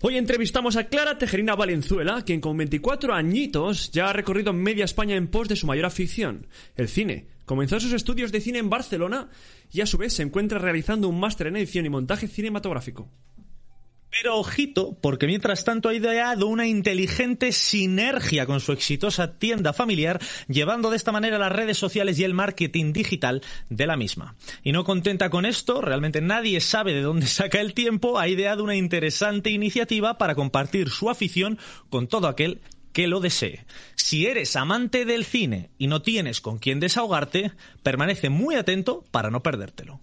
Hoy entrevistamos a Clara Tejerina Valenzuela, quien con 24 añitos ya ha recorrido media España en pos de su mayor afición, el cine. Comenzó sus estudios de cine en Barcelona y a su vez se encuentra realizando un máster en edición y montaje cinematográfico. Pero ojito, porque mientras tanto ha ideado una inteligente sinergia con su exitosa tienda familiar, llevando de esta manera las redes sociales y el marketing digital de la misma. Y no contenta con esto, realmente nadie sabe de dónde saca el tiempo, ha ideado una interesante iniciativa para compartir su afición con todo aquel que lo desee. Si eres amante del cine y no tienes con quién desahogarte, permanece muy atento para no perdértelo.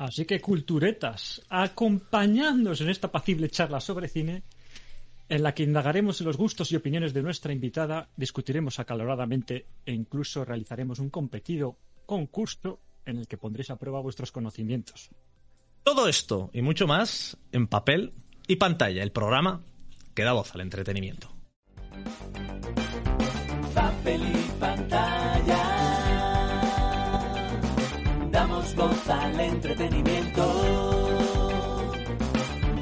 Así que culturetas, acompañándonos en esta apacible charla sobre cine, en la que indagaremos en los gustos y opiniones de nuestra invitada, discutiremos acaloradamente e incluso realizaremos un competido concurso en el que pondréis a prueba vuestros conocimientos. Todo esto y mucho más en papel y pantalla, el programa que da voz al entretenimiento. Papel al entretenimiento.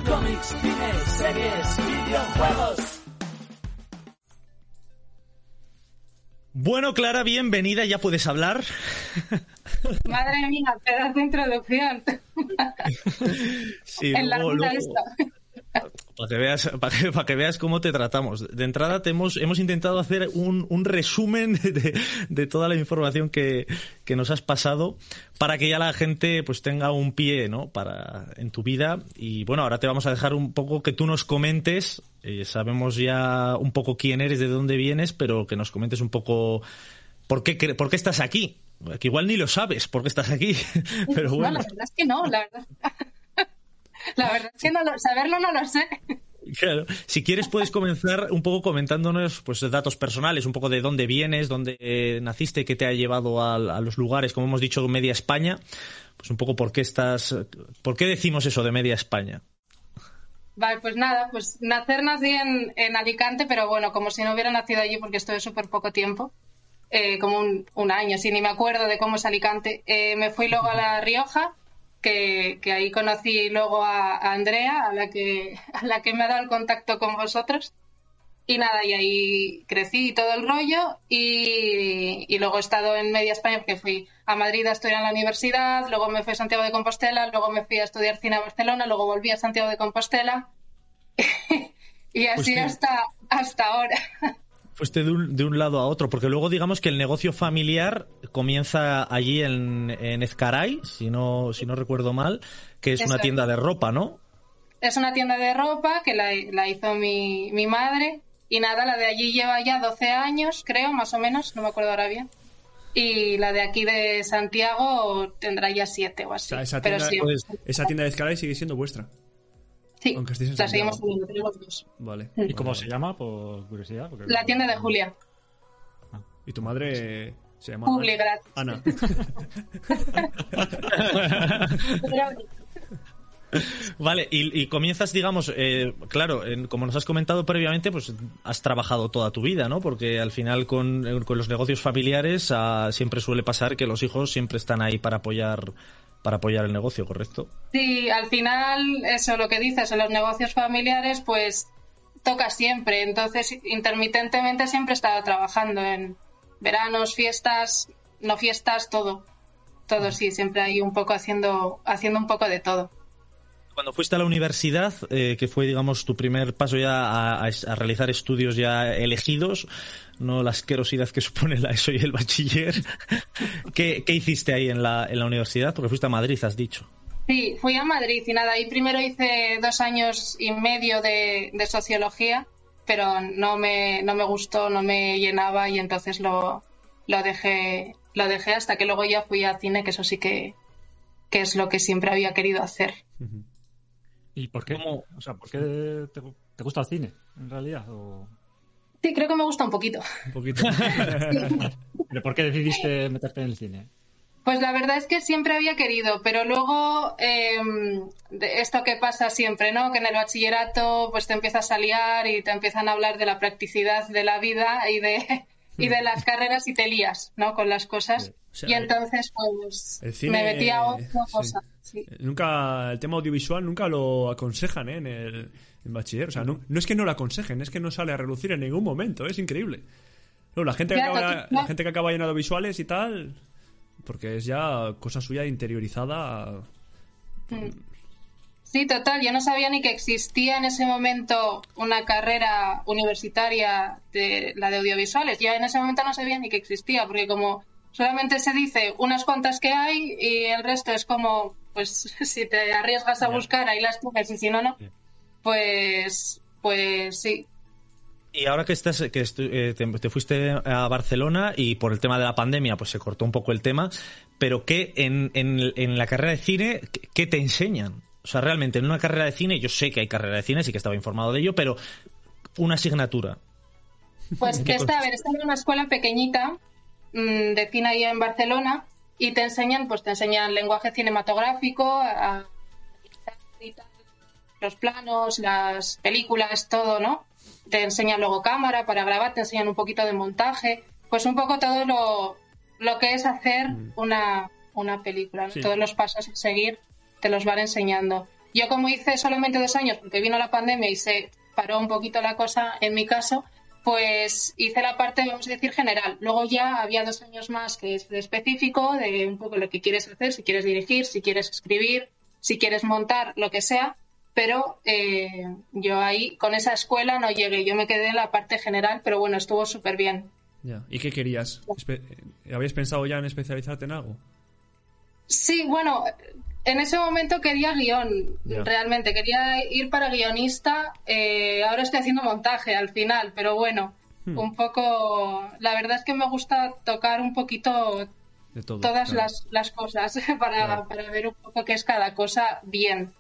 Cómics, cine, series, videojuegos. Bueno, Clara, bienvenida, ya puedes hablar. Madre mía, pedazo de introducción. Sí, en la luego- esto. Para que veas, para que, para que veas cómo te tratamos. De entrada te hemos, hemos intentado hacer un, un resumen de, de toda la información que, que nos has pasado para que ya la gente pues tenga un pie ¿no? para, en tu vida. Y bueno, ahora te vamos a dejar un poco que tú nos comentes. eh, sabemos ya un poco quién eres, de dónde vienes, pero que nos comentes un poco por qué, cre- por qué estás aquí. Que igual ni lo sabes por qué estás aquí. Pero No, bueno. la verdad es que no, la verdad. La verdad es que no lo- saberlo no lo sé. Claro. Si quieres puedes comenzar un poco comentándonos pues datos personales, un poco de dónde vienes, dónde eh, naciste, qué te ha llevado a, a los lugares, como hemos dicho, media España, pues un poco por qué estás, por qué decimos eso de media España. Vale, pues nada, pues nacer nací en, en Alicante, pero bueno, como si no hubiera nacido allí porque estuve súper poco tiempo, eh, como un, un año, si ni me acuerdo de cómo es Alicante. Eh, me fui luego a La Rioja, que, que ahí conocí luego a, a Andrea, a la, que, a la que me ha dado el contacto con vosotros. Y nada, y ahí crecí y todo el rollo. Y, y luego he estado en media España porque fui a Madrid a estudiar en la universidad, luego me fui a Santiago de Compostela, luego me fui a estudiar cine a Barcelona, luego volví a Santiago de Compostela. y así Pues sí. hasta, hasta ahora. Fuiste de un, de un lado a otro, porque luego digamos que el negocio familiar comienza allí en, en Ezcaray, si no, si no recuerdo mal, que es Eso una es. tienda de ropa, ¿no? Es una tienda de ropa que la, la hizo mi, mi madre. Y nada, la de allí lleva ya 12 años, creo, más o menos, no me acuerdo ahora bien. Y la de aquí de Santiago tendrá ya 7 o O así. sea, esa Pero tienda, sí, pues, esa tienda de Escalay sigue siendo vuestra. Sí, en la seguimos teniendo, tenemos dos. Vale. ¿Y cómo se llama, por curiosidad? Porque- La tienda de Julia, ¿Y tu madre se llama? Publi, gracias. Ana. Vale, y, y comienzas, digamos, eh, claro, en- como nos has comentado previamente, pues has trabajado toda tu vida, ¿no? Porque al final con, eh, con los negocios familiares ah, siempre suele pasar que los hijos siempre están ahí para apoyar para apoyar el negocio, ¿correcto? Sí, al final, eso lo que dices, en los negocios familiares, pues toca siempre. Entonces, intermitentemente siempre he estado trabajando en veranos, fiestas, no fiestas, todo. Todo, sí, siempre ahí un poco haciendo, haciendo un poco de todo. Cuando fuiste a la universidad, eh, que fue, digamos, tu primer paso ya a, a- a realizar estudios ya elegidos, no la asquerosidad que supone la ESO y el bachiller, ¿qué, qué hiciste ahí en la, en la universidad? Porque fuiste a Madrid, has dicho. Sí, fui a Madrid y nada, ahí primero hice dos años y medio de, de sociología, pero no me, no me gustó, no me llenaba y entonces lo, lo dejé, lo dejé hasta que luego ya fui a cine, que eso sí que, que es lo que siempre había querido hacer. ¿Y por qué? ¿Cómo? O sea, ¿por qué te, te gusta el cine, en realidad? ¿O... Sí, creo que me gusta un poquito. Un poquito. ¿Pero por qué decidiste meterte en el cine? Pues la verdad es que siempre había querido, pero luego eh, de esto que pasa siempre, ¿no? Que en el bachillerato pues te empiezas a liar y te empiezan a hablar de la practicidad de la vida y de, y de las carreras y te lías, ¿no? Con las cosas. sea, y entonces, pues, cine, me metí a otra sí. cosa. sí. Nunca, el tema audiovisual nunca lo aconsejan ¿eh? en el en bachiller. O sea, no, no es que no lo aconsejen, es que no sale a relucir en ningún momento. Es increíble. No, la, gente que acaba, total. la gente que acaba llenando visuales y tal, porque es ya cosa suya interiorizada. Sí, total. Yo no sabía ni que existía en ese momento una carrera universitaria de la de audiovisuales. Yo en ese momento no sabía ni que existía, porque como solamente se dice unas cuantas que hay y el resto es como, pues si te arriesgas a buscar ahí las tienes y si no, no. Pues, pues sí. Y ahora que estás, que estu- eh, te, te fuiste a Barcelona y por el tema de la pandemia, pues se cortó un poco el tema. Pero ¿qué en, en, en la carrera de cine, qué- te enseñan? O sea, realmente en una carrera de cine, yo sé que hay carrera de cine, sí que estaba informado de ello, pero una asignatura. Pues ¿En que está, a ver, está en una escuela pequeñita mm, de cine ahí en Barcelona y te enseñan, pues te enseñan lenguaje cinematográfico, a- los planos, las películas, todo, ¿no? Te enseñan luego cámara para grabar, te enseñan un poquito de montaje, pues un poco todo lo, lo que es hacer una, una película, ¿no? Sí. Todos los pasos a seguir te los van enseñando. Yo como hice solamente dos años, porque vino la pandemia y se paró un poquito la cosa en mi caso, pues hice la parte, vamos a decir, general. Luego ya había dos años más que es de específico, de un poco lo que quieres hacer, si quieres dirigir, si quieres escribir, si quieres montar, lo que sea. Pero eh, yo ahí, con esa escuela no llegué, yo me quedé en la parte general, pero bueno, estuvo súper bien. Ya. ¿Y qué querías? Espe- ¿Habías pensado ya en especializarte en algo? Sí, bueno, en ese momento quería guion, realmente, quería ir para guionista. eh, ahora estoy haciendo montaje al final, pero bueno, Hmm. un poco. La verdad es que me gusta tocar un poquito De todo. todas claro. las, las cosas para, Claro. para ver un poco qué es cada cosa bien.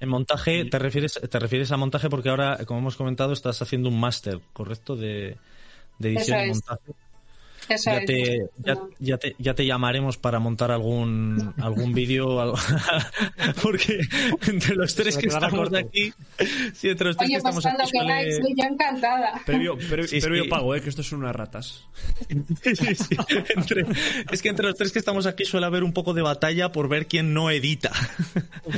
En montaje, te refieres, te refieres a montaje porque ahora, como hemos comentado, estás haciendo un máster, ¿correcto? De, de edición y montaje. Eso Ya es. te, ya, ya te, ya te llamaremos para montar algún algún vídeo porque entre los tres Se que estamos corto. aquí sí, entre los tres Oye, que estamos aquí suele- soy yo encantada. Previo, previo, Sí, previo sí. pago, ¿eh? que esto son unas ratas. Sí, sí. Entre- es que entre los tres que estamos aquí suele haber un poco de batalla por ver quién no edita.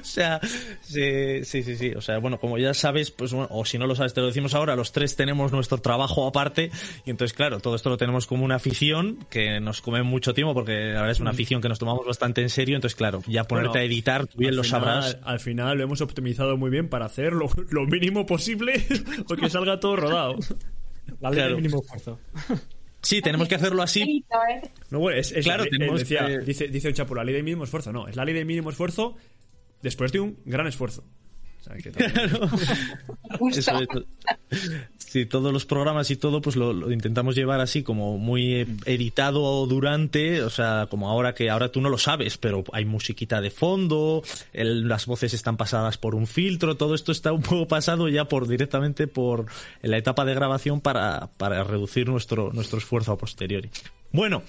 o sea, sí, sí, sí, sí. O sea, bueno, como ya sabes, pues bueno, o si no lo sabes, te lo decimos ahora, los tres tenemos nuestro trabajo aparte y entonces, claro, todo esto lo tenemos como una afición que nos come mucho tiempo porque la verdad es una afición que nos tomamos bastante en serio, entonces, claro, ya ponerte Bueno, a editar, tú bien lo final- sabrás. Al final lo hemos optimizado muy bien para hacer lo, lo mínimo posible o que salga todo rodado. La ley Claro. del mínimo esfuerzo. Sí, tenemos que hacerlo así. No, bueno, es, es Claro, la tenemos decía- que- dice, dice el chapo, la ley del mínimo esfuerzo. No, es la ley del mínimo esfuerzo después de un gran esfuerzo. O sea, que también- Justo. Eso es. Sí, todos los programas y todo, pues lo, lo intentamos llevar así como muy eh, editado durante, o sea, como ahora que ahora tú no lo sabes, pero hay musiquita de fondo, el- las voces están pasadas por un filtro, todo esto está un poco pasado ya por directamente por en la etapa de grabación para, para reducir nuestro, nuestro esfuerzo a posteriori. Bueno,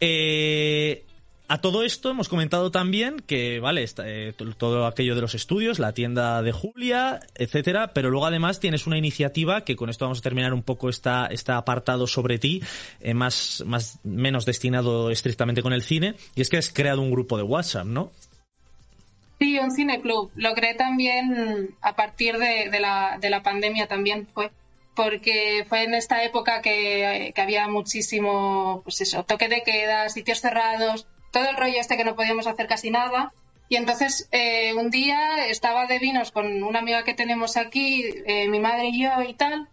eh, a todo esto hemos comentado también que, vale, está, eh, to- todo aquello de los estudios, la tienda de Julia, etcétera, pero luego además tienes una iniciativa que con esto vamos a terminar un poco esta, este apartado sobre ti, eh, más, más, menos destinado estrictamente con el cine, y es que has creado un grupo de WhatsApp, ¿no? Sí, un cineclub. Lo creé también a partir de, de la, de la pandemia también fue. Porque fue en esta época que, que había muchísimo, pues eso, toque de queda, sitios cerrados, todo el rollo este que no podíamos hacer casi nada. Y entonces eh, un día estaba de vinos con una amiga que tenemos aquí, eh, mi madre y yo y tal,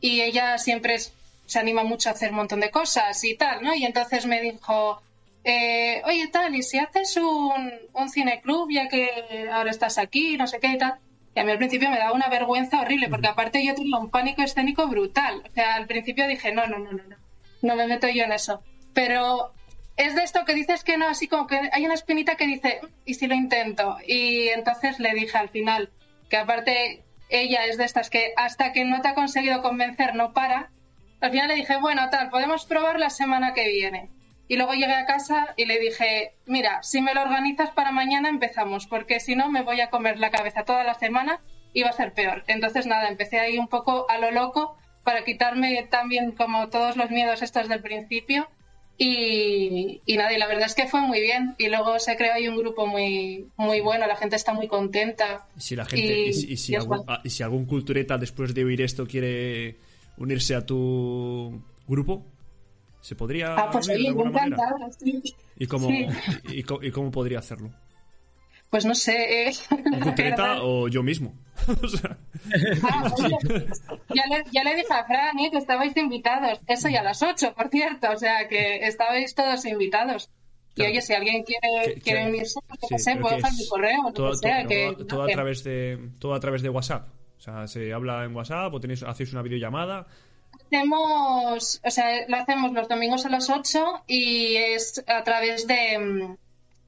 y ella siempre es- se anima mucho a hacer un montón de cosas y tal, ¿no? Y entonces me dijo, eh, oye, tal, ¿y si haces un, un cineclub ya que ahora estás aquí, no sé qué y tal? Y a mí al principio me daba una vergüenza horrible, porque aparte yo tenía un pánico escénico brutal. O sea, al principio dije, no, no, no, no, no, no me meto yo en eso. Pero es de esto que dices que no, así como que hay una espinita que dice, ¿y si lo intento? Y entonces le dije al final, que aparte ella es de estas que hasta que no te ha conseguido convencer no para, al final le dije, bueno, tal, podemos probar la semana que viene. Y luego llegué a casa y le dije, mira, si me lo organizas para mañana empezamos, porque si no me voy a comer la cabeza toda la semana y va a ser peor. Entonces nada, empecé ahí un poco a lo loco para quitarme también como todos los miedos estos del principio Y, y nada, y la verdad es que fue muy bien. Y luego se creó ahí un grupo muy, muy bueno, la gente está muy contenta. Y si la gente, Y- y, si, y algún, guay. y si algún cultureta después de oír esto quiere unirse a tu grupo, se podría Ah, pues oye, manera. encantada. sí. ¿Y cómo, Sí. y cómo podría hacerlo? Pues no sé. eh, ¿Un la cultureta verdad. o yo mismo? O sea, Ah, oye, ya, le, ya le dije a Fran eh, que estabais invitados. Eso ya a las 8, por cierto. O sea, que estabais todos invitados. Y oye, si alguien quiere, que- quiere unirse, pues, sí, no sé, puedo dejar mi correo, todo, que sea. todo- que, todo a través de todo a través de WhatsApp. O sea, se habla en WhatsApp o tenéis, hacéis una videollamada. Hacemos, o sea, lo hacemos los domingos a las 8 y es a través de.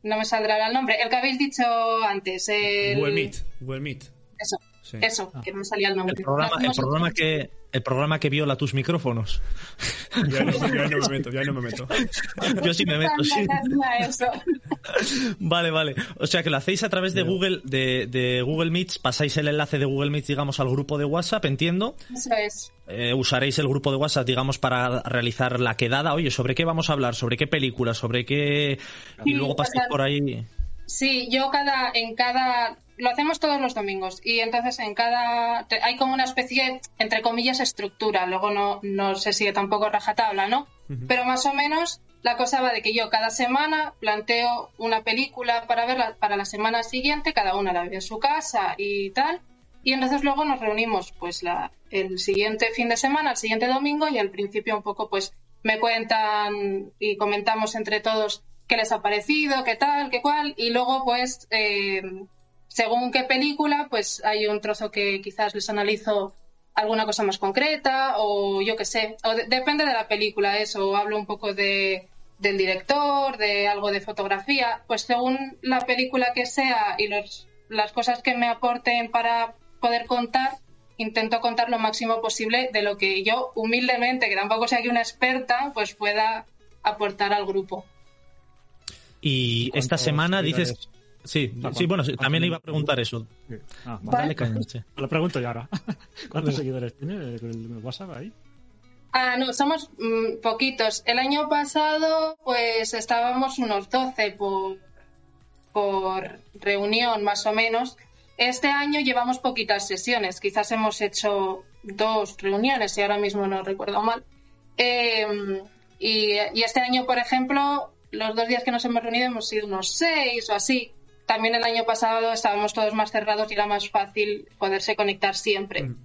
No me saldrá el nombre. El que habéis dicho antes. El, Google Meet, Google Meet. Eso, Sí. eso, que no me salía el nombre. El programa, el programa que el programa que viola tus micrófonos. Ya no, ya no me meto, ya no me meto. Yo sí me meto, sí. Vale, vale. O sea que lo hacéis a través de Google, de, de Google Meets, pasáis el enlace de Google Meets, digamos, al grupo de WhatsApp, entiendo. Eso es. Eh, usaréis el grupo de WhatsApp, digamos, para realizar la quedada. Oye, ¿sobre qué vamos a hablar? ¿Sobre qué película? ¿Sobre qué...? Y Sí, luego pasáis por ahí... Sí, yo cada, en cada, lo hacemos todos los domingos y entonces en cada, hay como una especie, entre comillas, estructura, luego no, no se sigue tampoco rajatabla, ¿no? Pero más o menos la cosa va de que yo cada semana planteo una película para verla para la semana siguiente, cada una la ve en su casa y tal, y entonces luego nos reunimos pues la, el siguiente fin de semana, el siguiente domingo y al principio un poco pues me cuentan y comentamos entre todos qué les ha parecido, qué tal, qué cual, y luego pues eh, según qué película pues hay un trozo que quizás les analizo alguna cosa más concreta o yo qué sé, o de- depende de la película eso, o hablo un poco de del director, de algo de fotografía, pues según la película que sea y los, las cosas que me aporten para poder contar, intento contar lo máximo posible de lo que yo humildemente, que tampoco sea aquí una experta, pues pueda aportar al grupo. Y ¿Cuántos esta semana dices... Sí, Ah, sí, bueno, sí, ¿cuántos también le iba a preguntar eso. Ah, vale. Dale sí. Lo pregunto ya ahora. ¿Cuántos seguidores tiene el, el WhatsApp ahí? Ah, no, somos mm, poquitos. El año pasado, pues estábamos unos 12 por, por reunión, más o menos. Este año llevamos poquitas sesiones. Quizás hemos hecho dos reuniones, si ahora mismo no recuerdo mal. Eh, y, y este año, por ejemplo, los dos días que nos hemos reunido hemos sido unos seis o así. También el año pasado estábamos todos más cerrados y era más fácil poderse conectar siempre. Mm.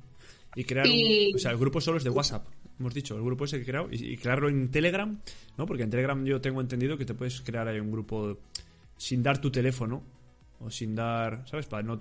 Y crear Y- un, o sea, el grupo solo es de WhatsApp. Hemos dicho, el grupo ese que he creado y, y crearlo en Telegram, ¿no? Porque en Telegram yo tengo entendido que te puedes crear ahí un grupo sin dar tu teléfono o sin dar, ¿sabes? Para no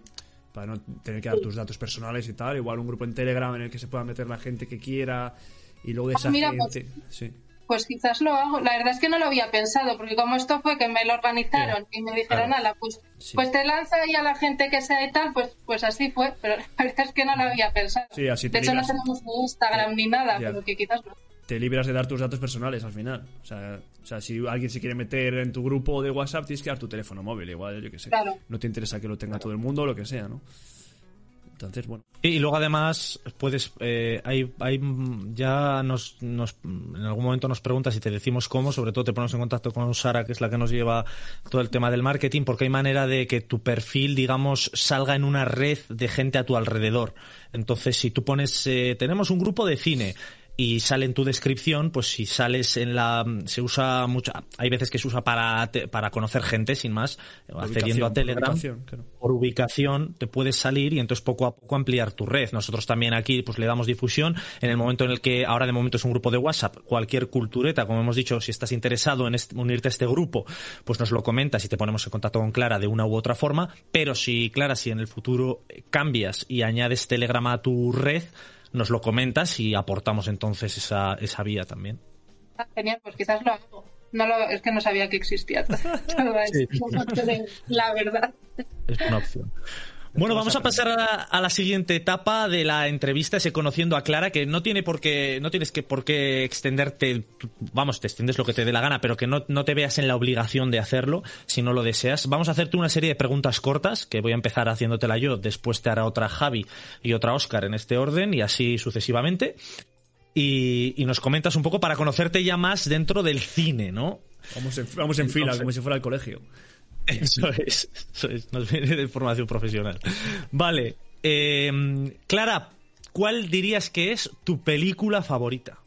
para no tener que dar tus datos personales y tal, igual un grupo en Telegram en el que se pueda meter la gente que quiera y luego de Ah, esa mira, pues- gente, sí. Pues quizás lo hago. La verdad es que no lo había pensado, porque como esto fue que me lo organizaron y me dijeron, Claro. ala, pues, Sí. pues te lanza ahí a la gente que sea y tal, pues, pues así fue. Pero la verdad es que no lo había pensado. Sí, así te de hecho, no tenemos ni Instagram ni nada, pero que quizás lo. te libras de dar tus datos personales al final. O sea, o sea, si alguien se quiere meter en tu grupo de WhatsApp, tienes que dar tu teléfono móvil, igual, yo qué sé. Claro. No te interesa que lo tenga todo el mundo o lo que sea, ¿no? Y luego además puedes, eh, hay, hay, ya nos, nos, en algún momento nos preguntas y te decimos cómo, sobre todo te ponemos en contacto con Sara, que es la que nos lleva todo el tema del marketing, porque hay manera de que tu perfil, digamos, salga en una red de gente a tu alrededor. Entonces, si tú pones, eh, tenemos un grupo de cine, y sale en tu descripción, pues si sales en la se usa mucho, hay veces que se usa para te- para conocer gente sin más, accediendo a por Telegram ubicación, claro. por ubicación te puedes salir y entonces poco a poco ampliar tu red. Nosotros también aquí pues le damos difusión en el momento en el que ahora de momento es un grupo de WhatsApp, cualquier cultureta, como hemos dicho, si estás interesado en este- unirte a este grupo, pues nos lo comentas y te ponemos en contacto con Clara de una u otra forma, pero si Clara, si en el futuro eh, cambias y añades Telegram a tu red, nos lo comentas y aportamos entonces esa, esa vía también. Ah, genial, pues quizás lo hago. No lo, es que no sabía que existía todo. La verdad. Es una opción. Bueno, vamos a pasar a la, a la siguiente etapa de la entrevista, ese conociendo a Clara, que no tiene por qué, no tienes que por qué extenderte, vamos, te extiendes lo que te dé la gana, pero que no, no te veas en la obligación de hacerlo si no lo deseas. Vamos a hacerte una serie de preguntas cortas, que voy a empezar haciéndotela yo, después te hará otra Javi y otra Oscar en este orden, y así sucesivamente. y, y nos comentas un poco para conocerte ya más dentro del cine, ¿no? Vamos en, vamos en fila, como si fuera el colegio. Eso es, eso es, nos viene de formación profesional. Vale, eh, Clara, ¿cuál dirías que es tu película favorita?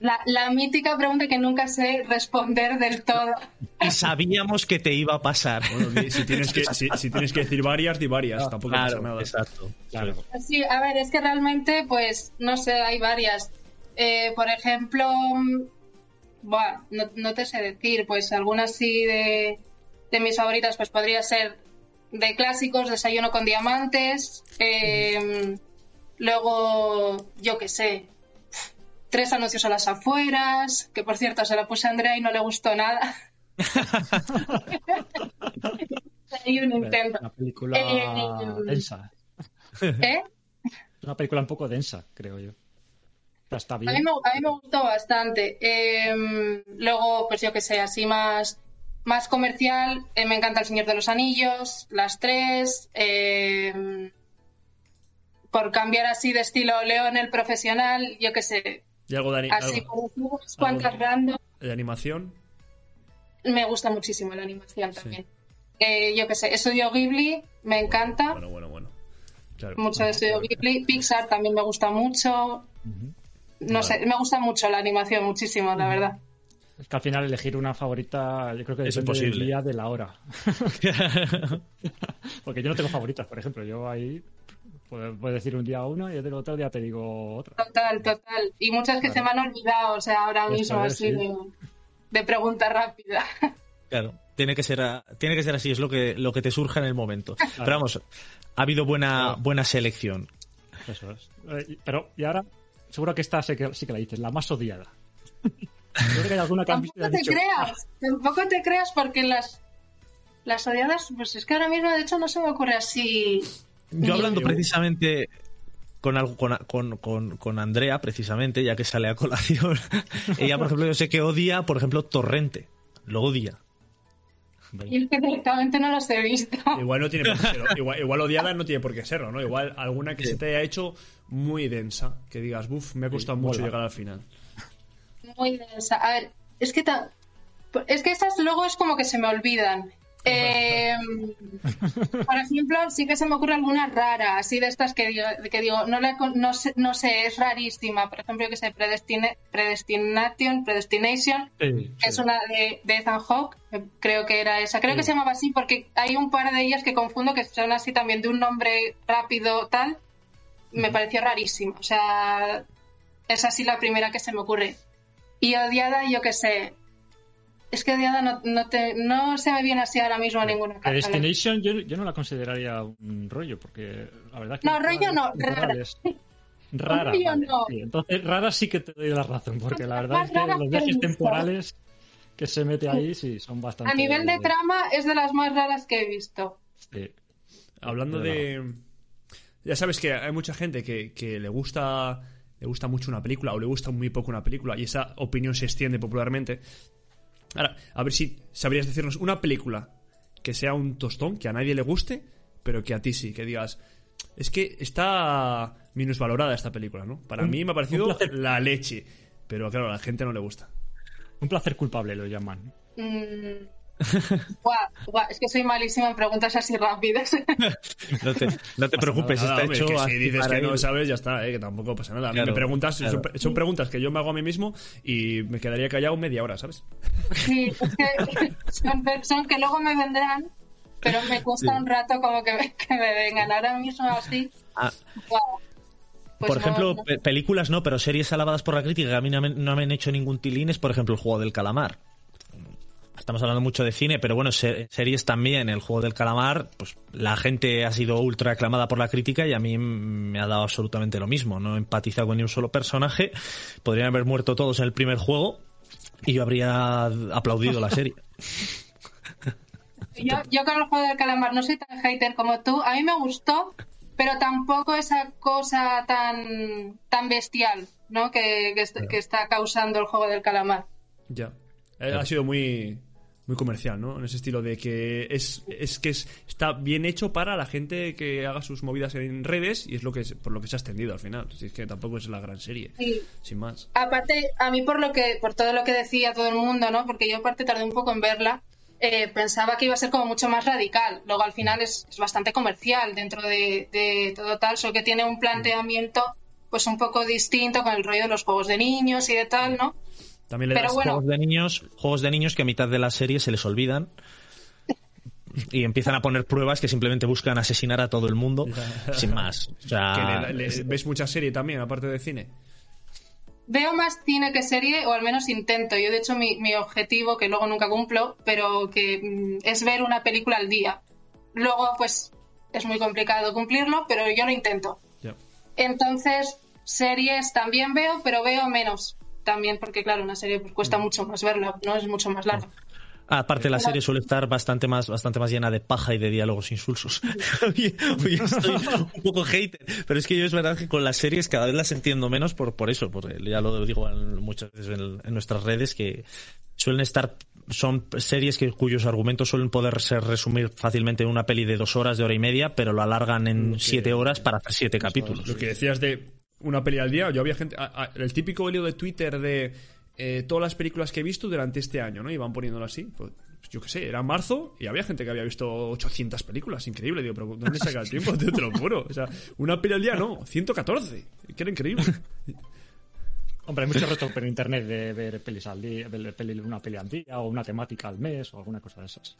La, la mítica pregunta que nunca sé responder del todo. Y sabíamos que te iba a pasar. Bueno, si tienes que, si, si tienes que decir varias, di varias. Tampoco pasa Claro, nada. exacto. Claro. Sí, a ver, es que realmente, pues, no sé, hay varias. Eh, por ejemplo, buah, no, no te sé decir, pues algunas sí de, de mis favoritas, pues podría ser de clásicos, Desayuno con Diamantes, eh, luego, yo qué sé, tres anuncios a las afueras, que por cierto se la puse a Andrea y no le gustó nada. y un intento. Una película Eh, densa. ¿Eh? Una película un poco densa, creo yo. A mí, me, a mí me gustó bastante. Eh, luego, pues yo que sé, así más, más comercial, eh, me encanta El Señor de los Anillos, las tres. eh, por cambiar así de estilo, leo en el profesional, yo que sé, Y algo de, ani- así algo como unas cuantas random. de animación. Me gusta muchísimo la animación también. Eh, yo que sé, Estudio Ghibli, me encanta. Bueno, bueno, bueno. Claro. mucho de Estudio Ghibli. Pixar también me gusta mucho. No sé, me gusta mucho la animación, muchísimo, la verdad. Es que al final elegir una favorita, yo creo que Es depende del imposible. día de la hora. Porque yo no tengo favoritas, por ejemplo. Yo ahí puedo, puedo decir un día una y el otro día te digo otra. Total, total. Y muchas que se me han olvidado, o sea, ahora mismo así sí. de, de pregunta rápida. Claro, tiene que ser, a- tiene que ser así, es lo que, lo que te surja en el momento. Pero vamos, ha habido buena, buena selección. Eso es. Eh, Pero, y ahora, seguro que esta sí que, sí que la dices, la más odiada. Que hay alguna que Tampoco te dicho, creas, tampoco te creas porque las, las odiadas, pues es que ahora mismo de hecho no se me ocurre así. Yo hablando Yo- precisamente con, algo- con, con, con, con Andrea, precisamente, ya que sale a colación, ella, por ejemplo, yo sé que odia, por ejemplo, Torrente. Lo odia. Y es que directamente no los he visto. Igual no tiene por qué serlo. Igual, igual odiada no tiene por qué serlo, ¿no? Igual alguna que se te haya hecho muy densa. Que digas, buf, me ha costado mucho llegar al final. Muy densa. A ver, es que ta- es que estas luego es como que se me olvidan. Eh, por ejemplo, sí que se me ocurre alguna rara, así de estas que digo, que digo no, la no, sé, no sé, es rarísima. Por ejemplo, que sé, Predestine- Predestination, Predestination, Sí, que es una de, de Ethan Hawke, que creo que era esa. Creo que se llamaba así porque hay un par de ellas que confundo que son así también de un nombre rápido tal. Me pareció rarísimo. O sea, es así la primera que se me ocurre. Y odiada, yo qué sé. Es que odiada no, no, te, no se me viene así ahora mismo a ninguna cara. Predestination yo, yo no la consideraría un rollo, porque la verdad que... No, rollo no, Rara. Rollo vale, no. sí. Entonces, rara sí que te doy la razón, porque la verdad es que rara los que viajes temporales que se mete ahí sí son bastante... A nivel de trama es de las más raras que he visto. Sí. Hablando de. Ya sabes que hay mucha gente que, que le gusta. Le gusta mucho una película o le gusta muy poco una película y esa opinión se extiende popularmente. Ahora, a ver si sabrías decirnos una película que sea un tostón, que a nadie le guste, pero que a ti sí, que digas. Es que está minusvalorada esta película, ¿no? Para Un- mí me ha parecido la leche. Pero claro, a la gente no le gusta. Un placer culpable lo llaman. Mm. Buah, buah, es que soy malísima en preguntas así rápidas. No te, no te preocupes, Nada, está hombre, hecho que si dices que no sabes, ya está, eh, que tampoco pasa nada. Claro, me preguntas, son, claro. son preguntas que yo me hago a mí mismo y me quedaría callado media hora, ¿sabes? Sí, es que son, son que luego me vendrán, pero me cuesta un rato como que me, que me vengan. Ahora mismo así. Ah, buah, pues por ejemplo, no- películas no, pero series alabadas por la crítica que a mí no me, no me han hecho ningún tilín es, por ejemplo, el juego del calamar. Estamos hablando mucho de cine, pero bueno, se- series también. El juego del calamar, pues la gente ha sido ultra aclamada por la crítica y a mí me ha dado absolutamente lo mismo. No he empatizado con ni un solo personaje. Podrían haber muerto todos en el primer juego y yo habría aplaudido la serie. yo, yo con el juego del calamar no soy tan hater como tú. A mí me gustó, pero tampoco esa cosa tan, tan bestial ¿no? que, que, est- que está causando el juego del calamar. Ya. Eh, Ha sido muy, muy comercial, ¿no? En ese estilo de que es, es que es, está bien hecho para la gente que haga sus movidas en redes y es lo que es- por lo que se ha extendido al final. Si es que tampoco es la gran serie, Sí. sin más. Aparte, a mí por lo que, por todo lo que decía todo el mundo, ¿no? Porque yo aparte tardé un poco en verla, eh, pensaba que iba a ser como mucho más radical. Luego al final es, es bastante comercial dentro de, de todo tal, solo que tiene un planteamiento pues un poco distinto con el rollo de los juegos de niños y de tal, ¿no? También le Pero das bueno. Juegos de niños, juegos de niños que a mitad de la serie se les olvidan y empiezan a poner pruebas que simplemente buscan asesinar a todo el mundo sin más. O sea, que le- le- ves mucha serie también, aparte de cine. Veo más cine que serie, o al menos intento. Yo, de hecho, mi, mi objetivo, que luego nunca cumplo, pero que mm, es ver una película al día. Luego, pues, es muy complicado cumplirlo, pero yo lo intento. Entonces, series también veo, pero veo menos. También porque, claro, una serie pues, cuesta mucho más verla, ¿no? Es mucho más larga. aparte la serie suele estar bastante más, bastante más llena de paja y de diálogos insulsos. Oye, oye, estoy un poco hater, pero es que yo es verdad que con las series cada vez las entiendo menos por, por eso, porque ya lo digo muchas veces en, en nuestras redes que suelen estar son series que cuyos argumentos suelen poder ser resumir fácilmente en una peli de dos horas, de hora y media, pero lo alargan en siete horas para hacer siete capítulos. Lo que decías de una peli al día, yo había gente. a- a- el típico hilo de Twitter de eh, todas las películas que he visto durante este año, ¿no? Y van poniéndolo así. Pues, yo qué sé, era marzo y había gente que había visto 800 películas. Increíble, digo, pero ¿dónde saca el tiempo? Te, te lo juro. O sea, una peli al día no, 114. Que era increíble. Hombre, hay mucho reto por internet de ver pelis al día, ver peli- una peli al día, o una temática al mes, o alguna cosa de esas.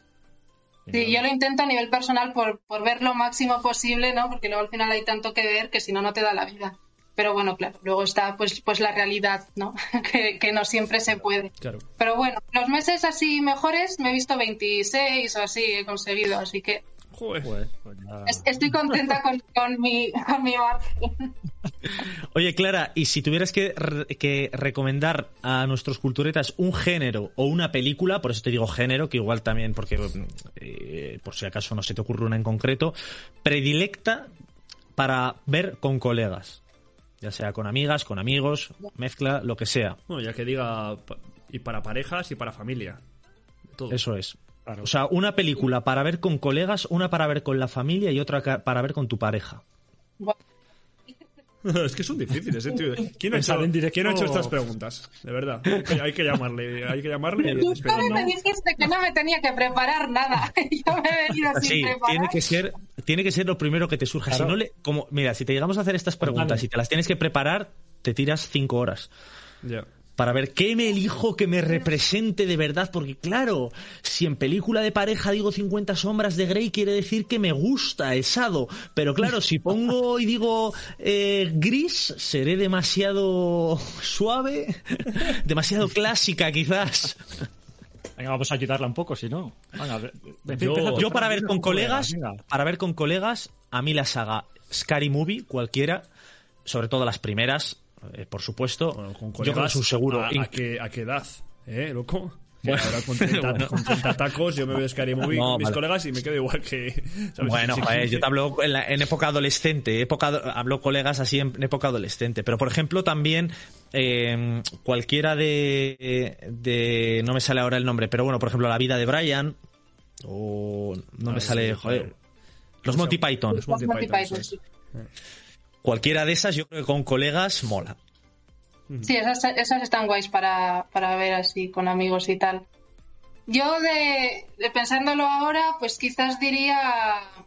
Sí, yo lo intento a nivel personal por, por ver lo máximo posible, ¿no? Porque luego al final hay tanto que ver que si no, no te da la vida. Pero bueno, claro, luego está pues, pues la realidad, ¿no? que, que no siempre se puede. Claro. Pero bueno, los meses así mejores me he visto 26 o así he conseguido, así que Joder. Pues, pues estoy contenta con, con mi, con mi margen. Oye, Clara, y si tuvieras que, re- que recomendar a nuestros culturetas un género o una película, por eso te digo género, que igual también, porque eh, por si acaso no se te ocurre una en concreto, predilecta para ver con colegas, ya sea con amigas, con amigos, mezcla, lo que sea. Bueno, ya que diga. Y para parejas y para familia. Todo. Eso es. Claro. O sea, una película para ver con colegas, una para ver con la familia y otra para ver con tu pareja. es que son difíciles, ¿eh, tío? ¿Quién ha, hecho, en directo- quién ha hecho estas preguntas? De verdad. Hay que- Hay que llamarle. Hay que llamarle. Tú Espera. solo me dijiste que no me tenía que preparar nada. Yo me he venido sin Sí, preparar. tiene que ser, tiene que ser lo primero que te surja. Claro. Si no le, como, mira, si te llegamos a hacer estas preguntas y te las tienes que preparar, te tiras cinco horas Ya. Para ver qué me elijo que me represente de verdad, porque claro, si en película de pareja digo 50 sombras de Grey quiere decir que me gusta Esado, pero claro, si pongo y digo eh, gris, seré demasiado suave, demasiado clásica quizás. Venga, vamos a ayudarla un poco, si no. Venga, Yo- Yo para ver con colegas, para ver con colegas, a mí la saga Scary Movie, cualquiera, sobre todo las primeras, eh, por supuesto. Bueno, con yo creo que colegas, es un seguro. ¿A, a qué, ¿A qué edad? ¿Eh, loco? Que ahora con 30, con 30 tacos yo me veo Scary Movie No, con mis vale. colegas y me quedo igual que... ¿sabes? Bueno, Sí, joder, sí. yo te hablo en, la- en época adolescente, época, hablo colegas así en, en época adolescente, pero por ejemplo también eh, cualquiera de, de, no me sale ahora el nombre, pero bueno, por ejemplo la vida de Brian, o no Ah, me sí, sale, claro. joder, los Monty Python, Los Monty Los Monty Python, Cualquiera de esas yo creo que con colegas mola. Sí, esas, esas están guays para, para ver así con amigos y tal. Yo de, de pensándolo ahora, pues quizás diría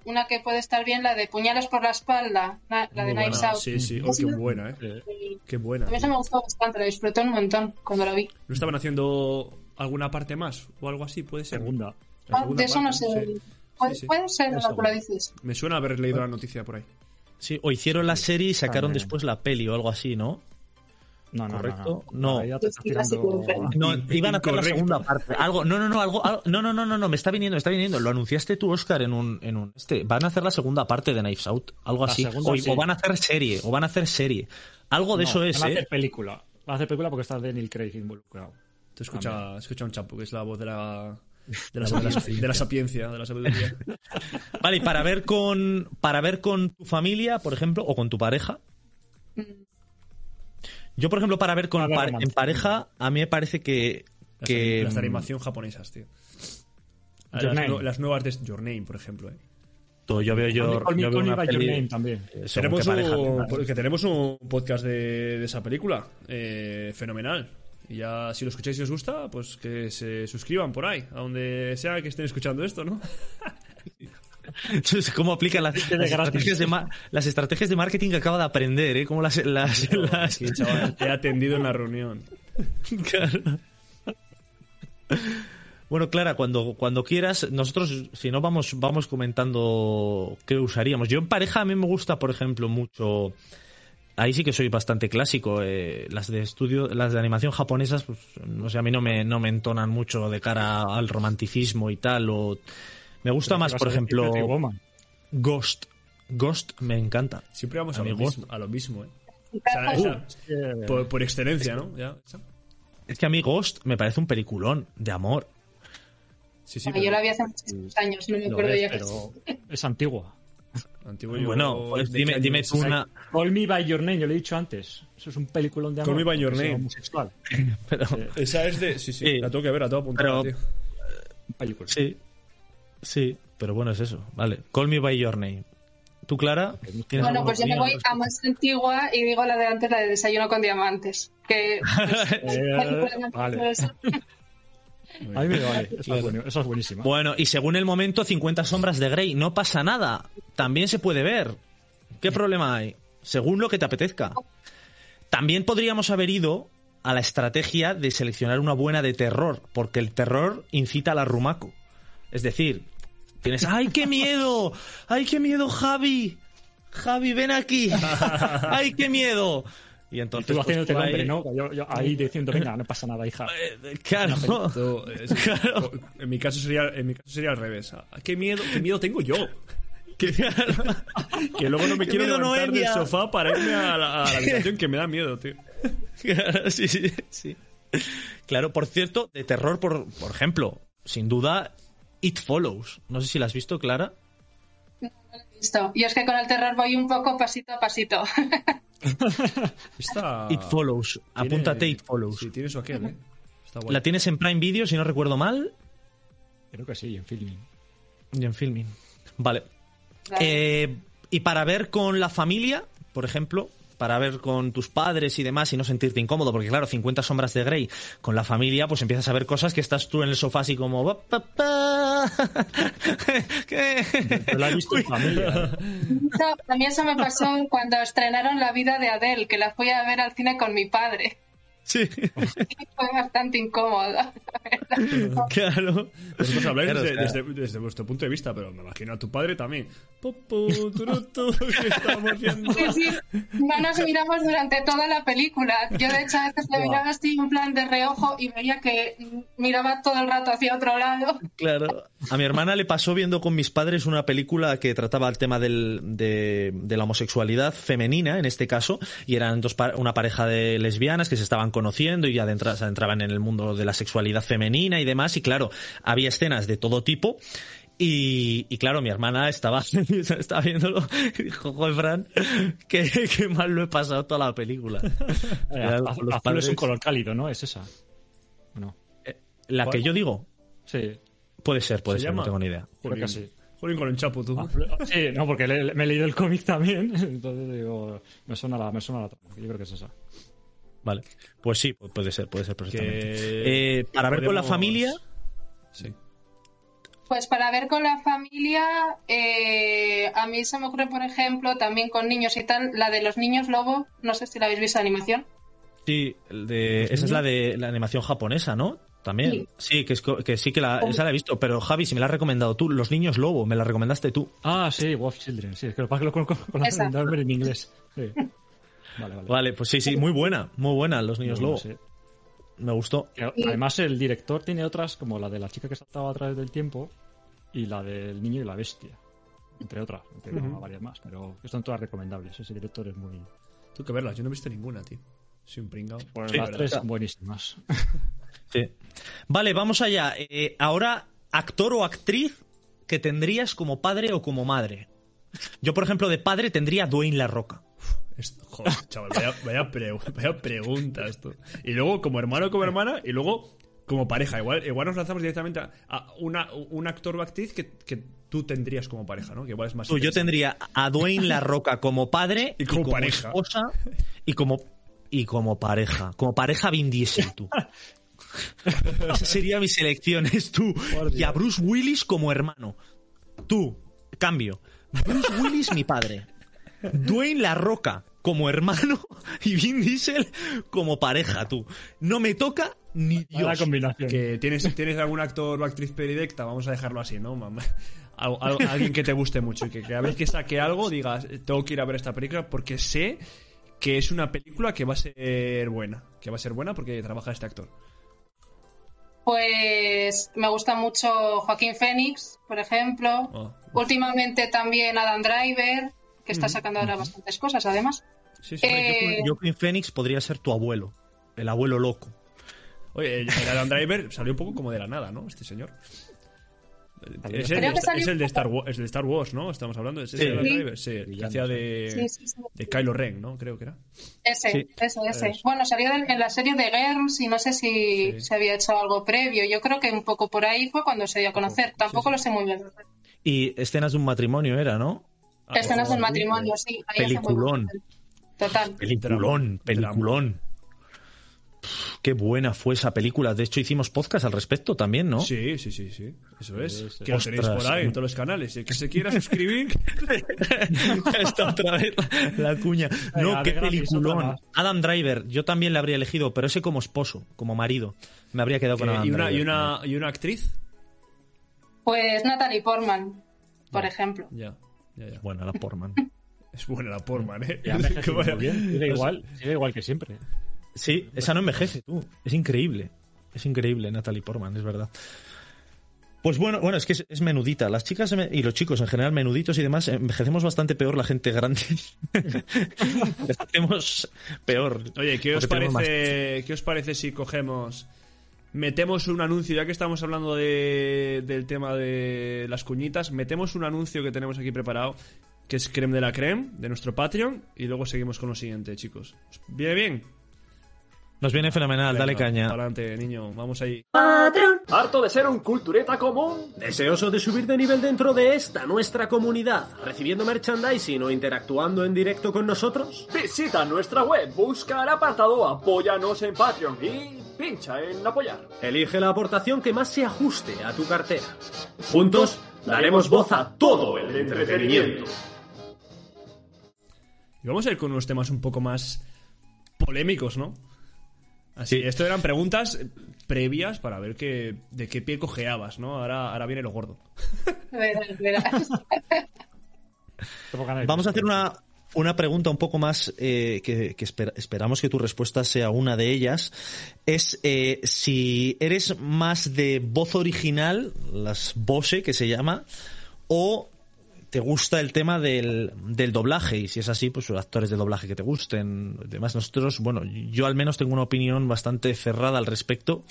una que puede estar bien, la de puñales por la espalda, la, la de Knives Out. Sí, sí. Oh, qué buena, ¿eh? Qué buena. A mí eso me gustó bastante, la disfruté un montón cuando la vi. ¿No estaban haciendo alguna parte más o algo así? ¿Puede ser? segunda. La Ah, de eso no sé. sí. Puede, Sí, sí. puede ser lo que lo dices. Me suena haber leído la noticia por ahí. Sí, o hicieron la serie y sacaron También. después la peli o algo así, ¿no? No, no, Correcto. no. No. Te estás tirando- No, iban a hacer la segunda parte. Algo, no, no, no, algo, algo- no, no, no, no, no, me está viniendo, me está viniendo. Lo anunciaste tú, Oscar, en un, en un, este, van a hacer la segunda parte de Knives Out, algo La así. segunda, o, sí. o van a hacer serie, o van a hacer serie. Algo de No, eso es, van a ¿eh? hacer película. Van a hacer película porque está Daniel Craig involucrado. Te escucha, escucha un chapo, que es la voz de la, de la, de la- de la sapiencia, de la sabiduría. Vale, y para ver con, para ver con tu familia, por ejemplo, o con tu pareja. Yo, por ejemplo, para ver con Para en pareja, a mí me parece que, Las, que las de animación japonesas, tío. las, nuevas de Your Name, por ejemplo. ¿eh? Yo veo yo, Call me- yo veo una your name también. Tenemos qué pareja un, tenemos un podcast de, de esa película. eh, fenomenal. Y ya, si lo escucháis y os gusta, pues que se suscriban por ahí, a donde sea que estén escuchando esto, ¿no? Entonces, ¿Cómo aplican las, estrategias de ma- las estrategias de marketing que acaba de aprender? ¿eh? Cómo las, las, las- Sí, chaval, te he atendido en la reunión. Claro. Bueno, Clara, cuando, cuando quieras, nosotros, si no, vamos, vamos comentando qué usaríamos. Yo en pareja a mí me gusta, por ejemplo, mucho. Ahí sí que soy bastante clásico. eh, las de estudio, las de animación japonesas, pues, no sé, a mí no me, no me entonan mucho de cara al romanticismo y tal. O me gusta más, por ejemplo. Ghost. Ghost me encanta. Siempre vamos a lo mismo, a lo mismo, ¿eh? O sea, esa- Eh, por, por excelencia, ¿no? Ya. Es que a mí Ghost me parece un peliculón de amor. Sí, sí, Yo pero la vi hace muchos años, no me acuerdo es, ya que pero es antigua. Antiguo Bueno, pues ¿de dime, dime tú una. Call Me By Your Name, yo lo he dicho antes. Eso es un peliculón de amor. Call Me By Your Name. homosexual. Pero, Esa es de. Sí, sí, Sí. la tengo que ver, la tengo apuntada, Pero- tío. Sí, sí, pero bueno, es eso. Vale, Call Me By Your Name. ¿Tú, Clara? ¿Tienes Bueno, pues yo me voy a más antigua y digo la de antes, la de Desayuno con Diamantes. Que Eh, vale. Eso. A mí me vale. Esa, es bueno- esa es buenísima. Bueno, y según el momento, 50 sombras de Grey. No pasa nada. También se puede ver. ¿Qué problema hay? Según lo que te apetezca. También podríamos haber ido a la estrategia de seleccionar una buena de terror, porque el terror incita al arrumaco. Es decir, tienes, ¡ay, qué miedo! ¡Ay, qué miedo, Javi! Javi, ven aquí. ¡Ay, qué miedo! Y Y entonces... tú pues, haciéndote tú el hombre, ¿no? Yo, yo ahí diciendo, venga, no pasa nada, hija. Eh, Claro. Eh. Claro. En mi caso sería, en mi caso sería al revés. Ah, ¿Qué miedo, qué miedo tengo yo? Que, que luego no me quiero levantar del Noelia. sofá para irme a la, a la habitación que me da miedo, tío. Claro, sí, sí, sí. Claro, por cierto, de terror, por, por ejemplo, sin duda, It Follows. No sé si la has visto, Clara. Listo. Y es que con el terror voy un poco pasito a pasito. It Follows. tiene- Apúntate It Follows. Sí, tiene su aquel, ¿eh? Está guay. La tienes en Prime Video, si no recuerdo mal, Creo que sí, en filming. y en Filming. Vale. Vale. Eh, y para ver con la familia, por ejemplo, para ver con tus padres y demás y no sentirte incómodo, porque claro, 50 sombras de Grey con la familia, pues empiezas a ver cosas que estás tú en el sofá así como... "Pa, pa, pa". ¿Qué? La he visto en familia. A mí eso me pasó cuando estrenaron La vida de Adele, que la fui a ver al cine con mi padre. Sí, fue bastante incómodo. claro. Vosotros habláis Claro, desde, o sea, desde- desde vuestro punto de vista, pero me imagino a tu padre también. Pu, turutu, ¿Qué estamos viendo? Sí, sí, no nos miramos durante toda la película. Yo, de hecho, a veces le miraba así en plan de reojo y veía que miraba todo el rato hacia otro lado. Claro. A mi hermana le pasó viendo con mis padres una película que trataba el tema del- de, de la homosexualidad femenina, en este caso, y eran dos una pareja de lesbianas que se estaban conociendo y adentra- se adentraban en el mundo de la sexualidad femenina y demás, y claro, había escenas de todo tipo. Y, y claro, mi hermana estaba, estaba viéndolo y dijo, joder, Fran, que, que mal lo he pasado toda la película. Eh, Era azul es un color cálido, ¿no? Es esa. No. La que yo digo, Sí, puede ser, puede ¿Se ser, no llama? tengo ni idea. creo que sí. Jolín con el chapo, tú. Sí, no, porque le- me he leído el cómic también. Entonces digo, me suena la, me suena la. Yo creo que es esa. Vale. Pues sí, pu- puede ser, puede ser perfectamente. Que Eh, para ver con la familia, Sí. Pues para ver con la familia, eh, a mí se me ocurre, por ejemplo, también con niños y tal, la de los niños lobo. No sé si la habéis visto la animación. sí, el de, esa es la de la animación japonesa, ¿no? También. Sí. Sí, que, es co- que sí que la, esa la he visto. Pero Javi, si me la has recomendado tú, Los Niños Lobo, me la recomendaste tú. Ah, sí, Wolf Children. Sí, es que lo que pasa es que lo conozco en inglés. Sí. Vale, vale. Vale, pues sí, sí, muy buena, muy buena, Los Niños Bueno, Lobo. sí. Me gustó. Además, el director tiene otras, como la de la chica que saltaba a través del tiempo y la del niño y la bestia. Entre otras, entre bueno, varias más. Pero están todas recomendables. Ese director es muy. Tú que verlas, yo no he visto ninguna, tío. Soy un pringao. Sí, las tres son buenísimas. Sí. Vale, vamos allá. Eh, ahora, actor o actriz que tendrías como padre o como madre. Yo, por ejemplo, de padre tendría a Dwayne La Roca. Esto- joder, chaval, vaya, vaya, pre- vaya pregunta esto. Y luego como hermano como hermana, y luego como pareja. Igual, igual nos lanzamos directamente a, a una, un actor o actriz que, que tú tendrías como pareja, ¿no? Que igual es más Tú, yo tendría a Dwayne La Roca como padre Y como pareja. esposa y como y como pareja, como pareja Vin Diesel, tú. Esa sería mi selección, es tú. Y a Bruce Willis como hermano. Tú, cambio. Bruce Willis mi padre. Dwayne La Roca como hermano y Vin Diesel como pareja, tú. No me toca ni Dios. combinación. Que tienes, tienes algún actor o actriz predilecta, vamos a dejarlo así, ¿no? Mam- Al- al- alguien que te guste mucho y que cada vez que saque algo digas, tengo que ir a ver esta película porque sé que es una película que va a ser buena. Que va a ser buena porque trabaja este actor. Pues me gusta mucho Joaquín Phoenix, por ejemplo. Oh. Últimamente también Adam Driver, que está sacando ahora bastantes cosas, además. Sí, sí. Eh, Joaquin Phoenix podría ser tu abuelo, el abuelo loco. Oye, el, Adam Driver salió un poco como de la nada, ¿no? Este señor. Es el, de, es el Star Wars, es de Star Wars, ¿no? Estamos hablando de ese Sí. Adam. Driver, sí, el que hacía de, Sí, sí, sí. de Kylo Ren, ¿no? Creo que era. Ese, Sí. ese, ese. Eso. Bueno, salió en, en la serie de Girls y no sé si Sí. se había hecho algo previo. Yo creo que un poco por ahí fue cuando se dio a conocer. Tampoco lo sé muy bien. Y escenas de un matrimonio era, ¿no? Ah, Escenas del matrimonio, sí. ahí Peliculón. Total. Peliculón, peliculón. Pff, Qué buena fue esa película. De hecho, hicimos podcast al respecto también, ¿no? Sí, sí, sí, sí. Eso es. Sí, sí. Que lo tenéis por ahí en todos los canales. El que se quiera suscribir. Esta otra vez la cuña. No, Venga, qué peliculón. Adam Driver, yo también le habría elegido, pero ese como esposo, como marido. Me habría quedado con que- Adam y, una, Driver. y, una, y una actriz. Pues Natalie Portman, por ejemplo. Ya, ya, ya. Bueno, la Portman. Es buena la Portman, ¿eh? Y ha envejecido Que vaya- muy bien. Sigue igual, sigue igual que siempre. Sí, esa no envejece, tú. Es increíble. Es increíble, Natalie Portman, es verdad. Pues bueno, bueno, es que es, es menudita. Las chicas me- y los chicos en general, menuditos y demás, envejecemos bastante peor la gente grande. Envejecemos peor. Oye, ¿qué os, parece, ¿qué os parece si cogemos, metemos un anuncio, ya que estamos hablando de- del tema de las cuñitas, metemos un anuncio que tenemos aquí preparado, que es creme de la creme, de nuestro Patreon, y luego seguimos con lo siguiente, chicos. ¿Os ¿Viene bien? Nos viene fenomenal, dale caña. Adelante, niño, vamos ahí. ¿Harto de ser un cultureta común? ¿Deseoso de subir de nivel dentro de esta nuestra comunidad, recibiendo merchandising o interactuando en directo con nosotros? Visita nuestra web, busca el apartado Apóyanos en Patreon y pincha en apoyar. Elige la aportación que más se ajuste a tu cartera. Juntos daremos voz a todo el entretenimiento. Y vamos a ir con unos temas un poco más polémicos, ¿no? Así, Sí. esto eran preguntas previas para ver qué, de qué pie cojeabas, ¿no? Ahora, ahora viene lo gordo. Verás, verás. Vamos a hacer una, una pregunta un poco más eh, que, que espera- esperamos que tu respuesta sea una de ellas. Es eh, si eres más de voz original, las Bose que se llama, o te gusta el tema del, del doblaje y si es así, pues actores de doblaje que te gusten. Además, nosotros, bueno, yo al menos tengo una opinión bastante cerrada al respecto,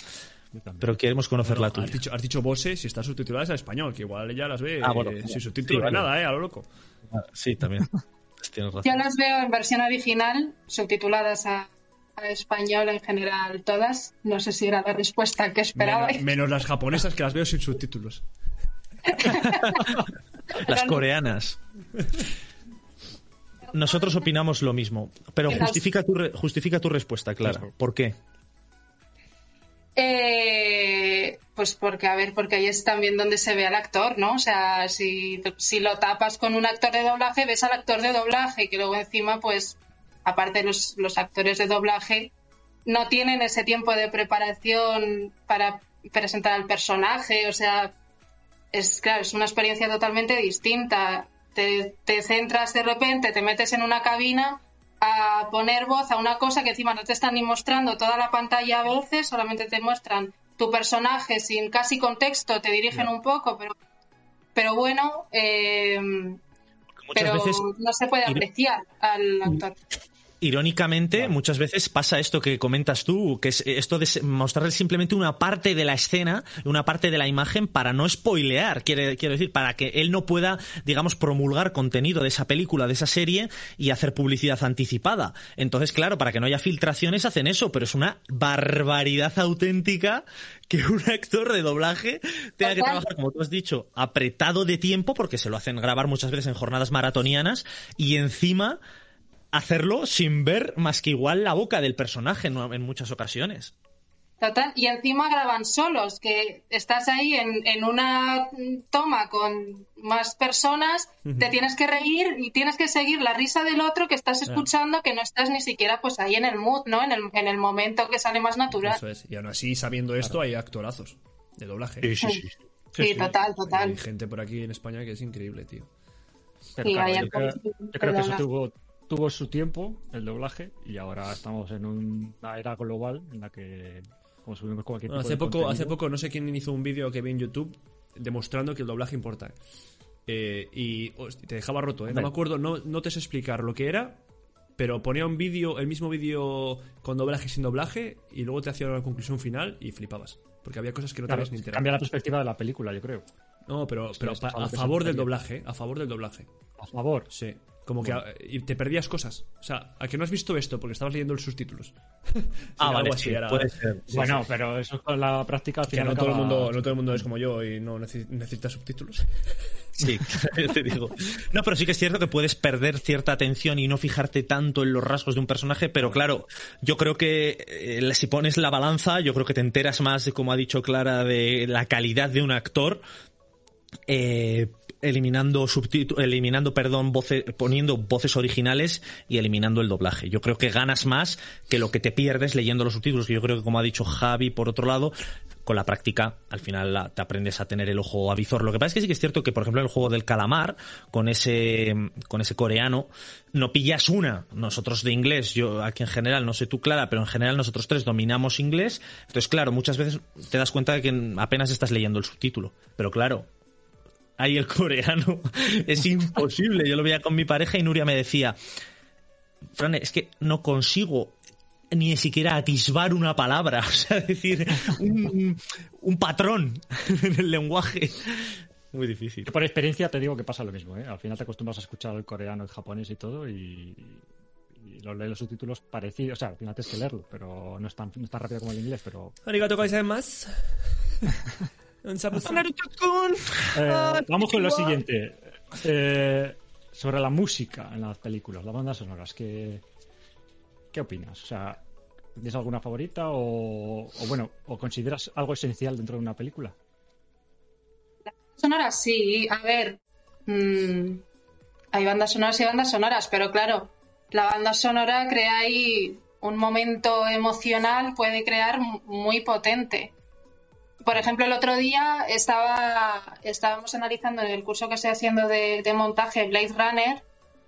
pero queremos conocer la Has tuya. dicho, has dicho Bose si está subtituladas al español, que igual ella las ve Ah, bueno, eh, sin subtítulos sí, vale. nada, ¿eh? A lo loco. Sí, también. Tienes razón. Yo las veo en versión original, subtituladas a, a español en general todas. No sé si era la respuesta que esperabais. Menos, menos las japonesas que las veo sin subtítulos. Las coreanas. Nosotros opinamos lo mismo, pero Que las- justifica tu, re- justifica tu respuesta, Clara. ¿Por qué? Eh, pues porque, a ver, porque ahí es también donde se ve al actor, ¿no? O sea, si, si lo tapas con un actor de doblaje, ves al actor de doblaje, que luego encima, pues, aparte los, los actores de doblaje no tienen ese tiempo de preparación para presentar al personaje, o sea, es claro, es una experiencia totalmente distinta. Te, te centras de repente, te metes en una cabina a poner voz a una cosa que encima no te están ni mostrando toda la pantalla a veces, solamente te muestran tu personaje sin casi contexto, te dirigen un poco, pero, pero bueno, eh, Muchas pero veces no se puede ir- apreciar al actor. Irónicamente, muchas veces pasa esto que comentas tú, que es esto de mostrarle simplemente una parte de la escena, una parte de la imagen para no spoilear, quiere, quiero decir, para que él no pueda, digamos, promulgar contenido de esa película, de esa serie y hacer publicidad anticipada. Entonces, claro, para que no haya filtraciones hacen eso, pero es una barbaridad auténtica que un actor de doblaje tenga que trabajar, como tú has dicho, apretado de tiempo, porque se lo hacen grabar muchas veces en jornadas maratonianas, y encima hacerlo sin ver más que igual la boca del personaje en, muchas ocasiones. Total, y encima graban solos, que estás ahí en, una toma con más personas, te tienes que reír y tienes que seguir la risa del otro que estás escuchando, que no estás ni siquiera pues ahí en el mood, ¿no? En el, en el momento que sale más natural. Eso es, y aún así, sabiendo esto, hay actorazos de doblaje. Sí, sí, sí. Sí, total, total. Hay gente por aquí en España que es increíble, tío. yo, creo, que eso tuvo tuvo su tiempo el doblaje y ahora estamos en una era global en la que consumimos cualquier tipo hace poco hace poco no sé quién hizo un vídeo que vi en YouTube demostrando que el doblaje importa. Eh, y te dejaba roto ¿eh? no me acuerdo no, no te sé explicar lo que era pero ponía un vídeo el mismo vídeo con doblaje y sin doblaje y luego te hacía una conclusión final y flipabas porque había cosas que no te habías ni enterado. cambia la perspectiva de la película yo creo. No pero, pero a favor del doblaje a favor del doblaje. A favor sí como que y te perdías cosas. O sea, a que no has visto esto porque estabas leyendo los subtítulos. ah, vale, sí, puede ser. bueno, pero eso con la práctica al final. no, todo el mundo, no todo el mundo es como yo y no necesita subtítulos. Sí, te digo. No, pero sí que es cierto que puedes perder cierta atención y no fijarte tanto en los rasgos de un personaje, pero claro, yo creo que eh, si pones la balanza, yo creo que te enteras más, como ha dicho Clara, de la calidad de un actor. Eh, eliminando eliminando, perdón, voces, poniendo voces originales y eliminando el doblaje. Yo creo que ganas más que lo que te pierdes leyendo los subtítulos, yo creo que como ha dicho Javi, por otro lado, con la práctica al final te aprendes a tener el ojo avizor. Lo que pasa es que sí que es cierto que, por ejemplo, en el juego del calamar, con ese, con ese coreano, no pillas una. Nosotros de inglés, yo aquí en general, no sé tú, Clara, pero en general nosotros tres dominamos inglés. Entonces, claro, muchas veces te das cuenta de que apenas estás leyendo el subtítulo. Pero claro, ahí el coreano. es imposible. Yo lo veía con mi pareja y Nuria me decía, Fran, es que no consigo ni siquiera atisbar una palabra, o sea, decir un, patrón en el lenguaje. Muy difícil. Por experiencia te digo que pasa lo mismo, ¿eh? Al final te acostumbras a escuchar el coreano, el japonés y todo y, los lees los subtítulos parecidos. O sea, al final tienes que leerlo, pero no es tan, no es tan rápido como el inglés, pero... Arigato más. Eh, vamos con lo siguiente. Eh, sobre la música en las películas, las bandas sonoras, ¿qué, qué opinas? O sea, ¿tienes alguna favorita o, bueno, o consideras algo esencial dentro de una película? Las sonoras sí, a ver, mm, hay bandas sonoras y bandas sonoras, pero claro, la banda sonora crea ahí un momento emocional, puede crear muy potente por ejemplo, el otro día estaba, estábamos analizando en el curso que estoy haciendo de, montaje Blade Runner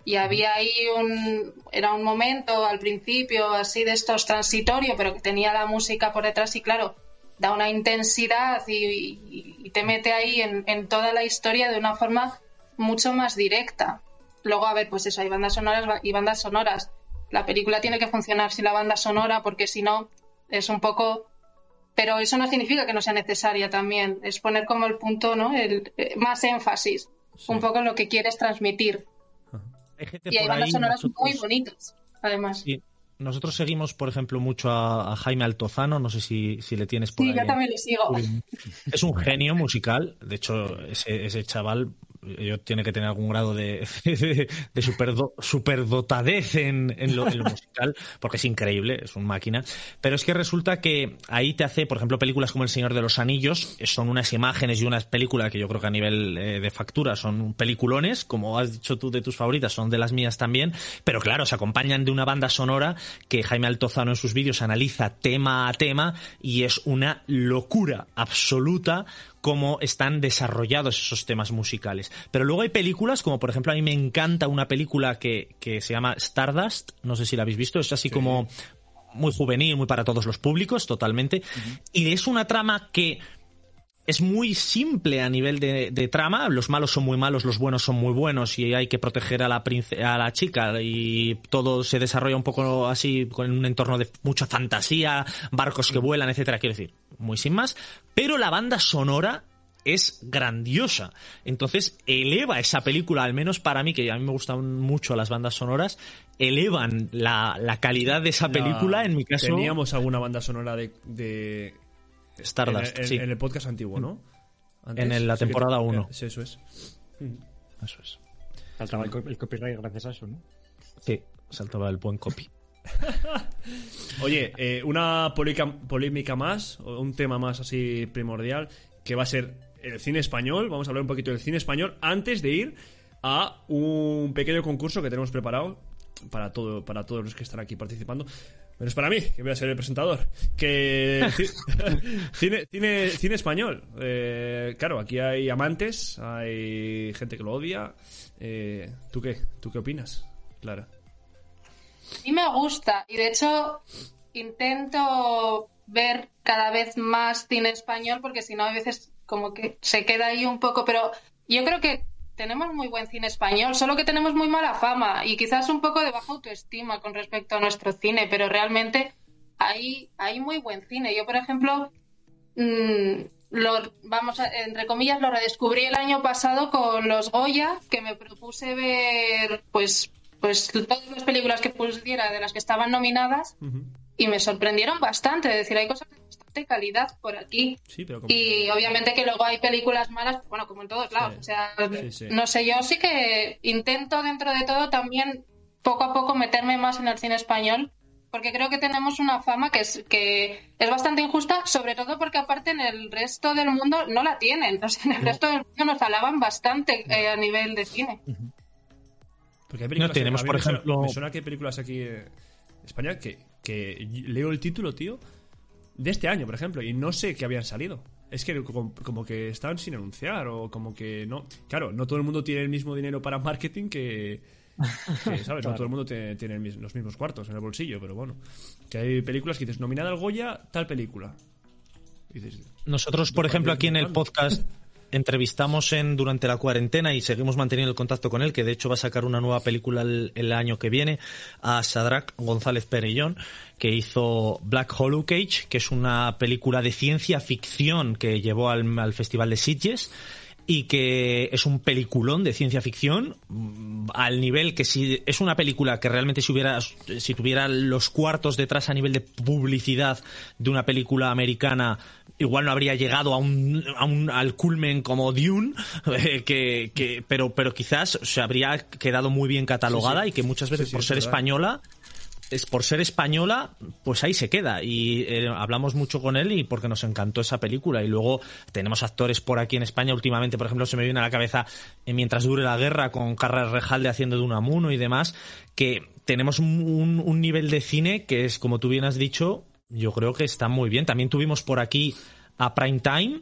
y había ahí un, era un momento al principio así de estos transitorio, pero que tenía la música por detrás y claro, da una intensidad y, te mete ahí en, toda la historia de una forma mucho más directa. Luego, a ver, pues eso, hay bandas sonoras y bandas sonoras. La película tiene que funcionar sin la banda sonora porque si no es un poco pero eso no significa que no sea necesaria también. Es poner como el punto, ¿no? El, eh, más énfasis, un poco en lo que quieres transmitir. y hay bandas sonoras muy bonitas, además. Nosotros seguimos, por ejemplo, mucho a, Jaime Altozano, no sé si, si le tienes por sí, yo también le sigo. Es un genio musical, de hecho, ese, ese chaval tiene que tener algún grado de, de, superdotadez en, en, lo, musical, porque es increíble, es una máquina. Pero es que resulta que ahí te hace, por ejemplo, películas como El Señor de los Anillos, son unas imágenes y unas películas que yo creo que a nivel eh, de factura son peliculones, como has dicho tú de tus favoritas, son de las mías también, pero claro, se acompañan de una banda sonora que Jaime Altozano en sus vídeos analiza tema a tema y es una locura absoluta cómo están desarrollados esos temas musicales. Pero luego hay películas, como por ejemplo a mí me encanta una película que, se llama Stardust, no sé si la habéis visto, es así como muy juvenil, muy para todos los públicos, totalmente. Y es una trama que es muy simple a nivel de, de, trama. Los malos son muy malos, los buenos son muy buenos y hay que proteger a la, a la chica y todo se desarrolla un poco así con un entorno de mucha fantasía, barcos que vuelan, etcétera. Quiero decir, muy sin más. Pero la banda sonora es grandiosa. Entonces eleva esa película, al menos para mí, que a mí me gustan mucho las bandas sonoras, elevan la, la calidad de esa película. La... En mi caso. Teníamos alguna banda sonora de. de... Stardust, en, en, sí. en, el podcast antiguo, ¿no? Antes, en la temporada 1. Sí, eso es. Eso es. Saltaba el, el copyright gracias a eso, ¿no? Sí, saltaba el buen copy. Oye, eh, una polémica, más, un tema más así primordial, que va a ser el cine español. Vamos a hablar un poquito del cine español antes de ir a un pequeño concurso que tenemos preparado para, todo, para todos los que están aquí participando. Pero es para mí, que voy a ser el presentador. Que cine, cine, cine español. Eh, claro, aquí hay amantes, hay gente que lo odia. Eh, ¿Tú qué? ¿Tú qué opinas, Clara? Mí me gusta y de hecho intento ver cada vez más cine español porque si no a veces como que se queda ahí un poco, pero yo creo que tenemos muy buen cine español, solo que tenemos muy mala fama y quizás un poco de baja autoestima con respecto a nuestro cine, pero realmente hay, hay muy buen cine. Yo, por ejemplo, mmm, lo, vamos a, entre comillas, lo redescubrí el año pasado con los Goya, que me propuse ver pues, pues todas las películas que pusiera de las que estaban nominadas uh -huh. y me sorprendieron bastante. Es decir, hay cosas de bastante calidad por aquí. Sí, pero y obviamente que luego hay películas malas, bueno, como en todos lados. Sí. O sea, sí, no sé, yo sí que intento dentro de todo también poco a poco meterme más en el cine español porque creo que tenemos una fama que es, que es bastante injusta, sobre todo porque aparte en el resto del mundo no la tienen. O sea, en el no. resto del mundo nos alaban bastante eh, a nivel de cine. Porque hay películas no tenemos, que, por ejemplo... Me suena que hay películas aquí en España que, que leo el título, tío, de este año, por ejemplo, y no sé que habían salido. Es que como, que estaban sin anunciar o como que no... Claro, no todo el mundo tiene el mismo dinero para marketing que que, ¿sabes? Claro. No todo el mundo tiene, tiene, los mismos cuartos en el bolsillo, pero bueno. Que hay películas que dices, nominada al Goya, tal película. Dices, Nosotros, por ejemplo, aquí en el podcast entrevistamos en durante la cuarentena y seguimos manteniendo el contacto con él, que de hecho va a sacar una nueva película el, año que viene, a Sadrach González Perellón, que hizo Black Hollow Cage, que es una película de ciencia ficción que llevó al, al Festival de Sitges y que es un peliculón de ciencia ficción al nivel que si es una película que realmente si hubiera si tuviera los cuartos detrás a nivel de publicidad de una película americana igual no habría llegado a un, a un al culmen como Dune eh, que, que pero pero quizás se habría quedado muy bien catalogada sí, sí. y que muchas veces sí, por ser española es por ser española, pues ahí se queda. Y eh, hablamos mucho con él y porque nos encantó esa película. Y luego tenemos actores por aquí en España. Últimamente, por ejemplo, se me viene a la cabeza eh, Mientras dure la guerra con Carras Rejalde haciendo de Unamuno y demás. Que tenemos un, un, nivel de cine que es, como tú bien has dicho, yo creo que está muy bien. También tuvimos por aquí a Prime Time.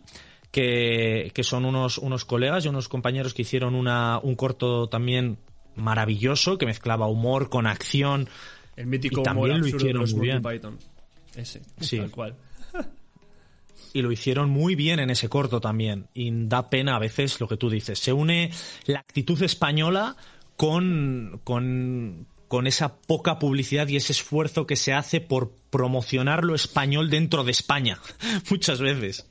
Que, que son unos, unos colegas y unos compañeros que hicieron una, un corto también maravilloso que mezclaba humor con acción el mítico y también lo hicieron muy bien. Python. Ese, sí. tal cual. y lo hicieron muy bien en ese corto también. Y da pena a veces lo que tú dices. Se une la actitud española con, con, con esa poca publicidad y ese esfuerzo que se hace por promocionar lo español dentro de España. Muchas veces.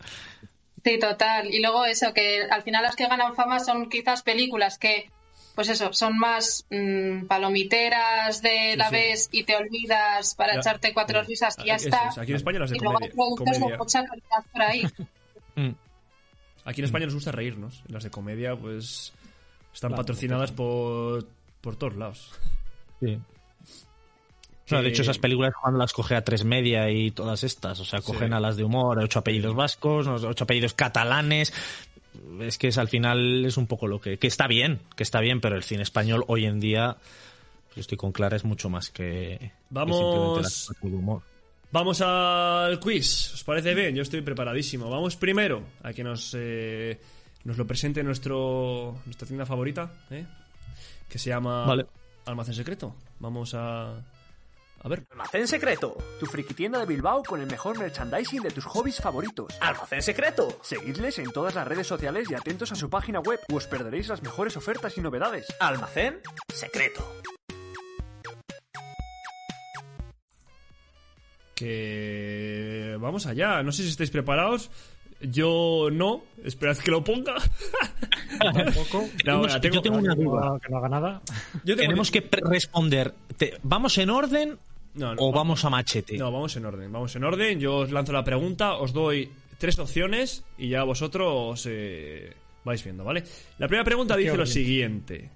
Sí, total. Y luego eso, que al final las que ganan fama son quizás películas que pues eso, son más mmm, palomiteras de la sí, vez y te olvidas para ya, echarte cuatro risas y ya está. Es. Aquí en España las de y luego comedia. hay productos de mucha calidad por ahí. Mm. Aquí en España nos gusta reírnos. Las de comedia, pues, están claro, patrocinadas por, por todos lados. Sí. No, de hecho, esas películas cuando las coge a tres media y todas estas, o sea, cogen sí. a las de humor, ocho apellidos vascos, ocho apellidos catalanes, es que es al final es un poco lo que que está bien que está bien pero el cine español hoy en día yo estoy con Clara es mucho más que vamos que humor. vamos al quiz os parece bien yo estoy preparadísimo vamos primero a que nos eh, nos lo presente nuestro nuestra tienda favorita ¿eh? que se llama vale. Almacén Secreto vamos a A ver. Almacén Secreto, tu friki tienda de Bilbao con el mejor merchandising de tus hobbies favoritos. Almacén Secreto. Seguidles en todas las redes sociales y atentos a su página web, o os perderéis las mejores ofertas y novedades. Almacén Secreto. Que vamos allá. No sé si estáis preparados. Yo no. Esperad que lo ponga. Tampoco. No, Yo tengo- tengo una Que duda. no- que no haga nada. Yo tengo- Tenemos que responder. Te- ¿Vamos en orden No, no, o va- vamos a machete? No, vamos en orden. Vamos en orden. Yo os lanzo la pregunta, os doy tres opciones y ya vosotros eh, vais viendo, ¿vale? La primera pregunta ¿Qué dice lo siguiente.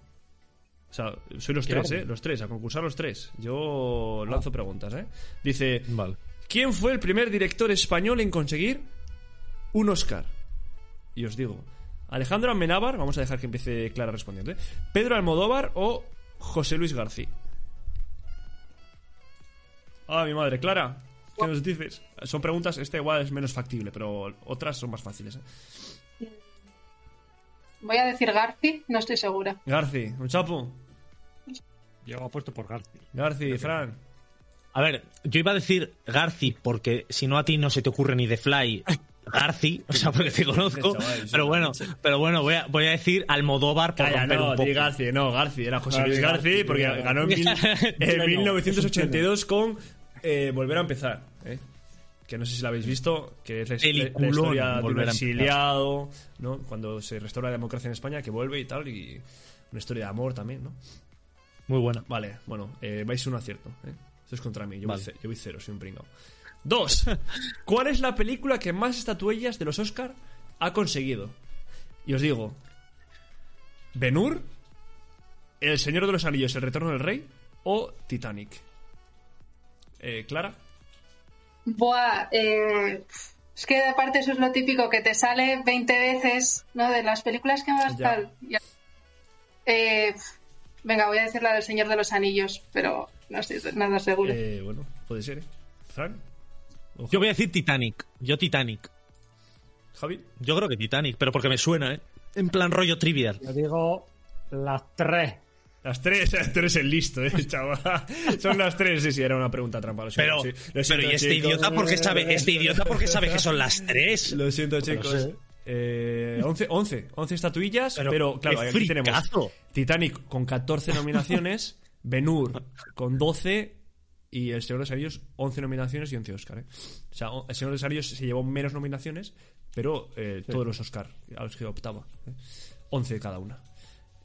O sea, soy los ¿Qué tres, orden? ¿eh? Los tres, a concursar los tres. Yo lanzo preguntas, ¿eh? Dice, Vale. ¿quién fue el primer director español en conseguir un Oscar? Y os digo, Alejandro Amenábar, vamos a dejar que empiece Clara respondiendo, ¿eh? Pedro Almodóvar o José Luis García. Ah, mi madre, Clara, ¿qué nos dices? Son preguntas, esta igual es menos factible, pero otras son más fáciles. ¿eh? Voy a decir Garci, no estoy segura. Garci, un chapo. Yo apuesto por García. Garci, Fran. A ver, yo iba a decir Garci porque si no a ti no se te ocurre ni de Fly. Garci, o sea, porque te conozco. Pero bueno, pero bueno, voy a, voy a decir Almodóvar por Calla, romper no, un poco. Garci, no, Garci, era José Luis Garci, porque ganó en, mil- en Pleno, 1982 con eh, Volver a empezar, ¿eh? que no sé si la habéis visto, que es la, historia de un exiliado, ¿no? cuando se restaura la democracia en España, que vuelve y tal, y una historia de amor también, ¿no? Muy buena. Vale, bueno, eh, vais uno acierto. ¿eh? Esto es contra mí, yo, Vale. voy, ce- yo voy cero, soy un pringao. Dos. ¿Cuál es la película que más estatuillas de los Oscar ha conseguido? Y os digo, ¿Benur? ¿El Señor de los Anillos, El Retorno del Rey? ¿O Titanic? Eh, ¿Clara? Buah, eh, es que aparte eso es lo típico, que te sale 20 veces, ¿no? De las películas que más Ya. tal. Ya. Eh, venga, voy a decir la del Señor de los Anillos, pero no estoy nada seguro. Eh, bueno, puede ser, ¿eh? ¿Fran? ¿O Yo voy a decir Titanic. Yo Titanic. Javi? Yo creo que Titanic, pero porque me suena, ¿eh? En plan rollo trivial. Yo digo las tres. Las tres, tú eres el listo, ¿eh, chaval? Son las tres, sí, sí, era una pregunta trampa. Lo siento, Pero, sí. Lo pero ¿y este chicos. idiota por qué sabe, este idiota por qué sabe que son las tres? Lo siento, chicos. sé. Eh, 11, 11, 11 estatuillas, pero, Pero claro, aquí tenemos. Titanic con 14 nominaciones, Ben-Hur con 12 y El Señor de los Anillos 11 nominaciones y 11 Oscar. ¿eh? O sea, El Señor de los Anillos se llevó menos nominaciones, pero eh, todos los Oscar a los que optaba. ¿eh? 11 cada una.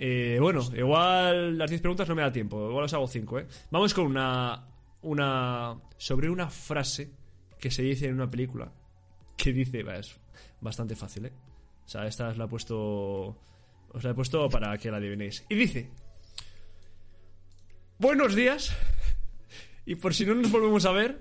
Eh, bueno, igual las 10 preguntas no me da tiempo, igual os hago 5. ¿eh? Vamos con una, una. sobre una frase que se dice en una película que dice, va, es bastante fácil, ¿eh? O sea, esta os la he puesto. Os la he puesto para que la adivinéis. Y dice: Buenos días. Y por si no nos volvemos a ver,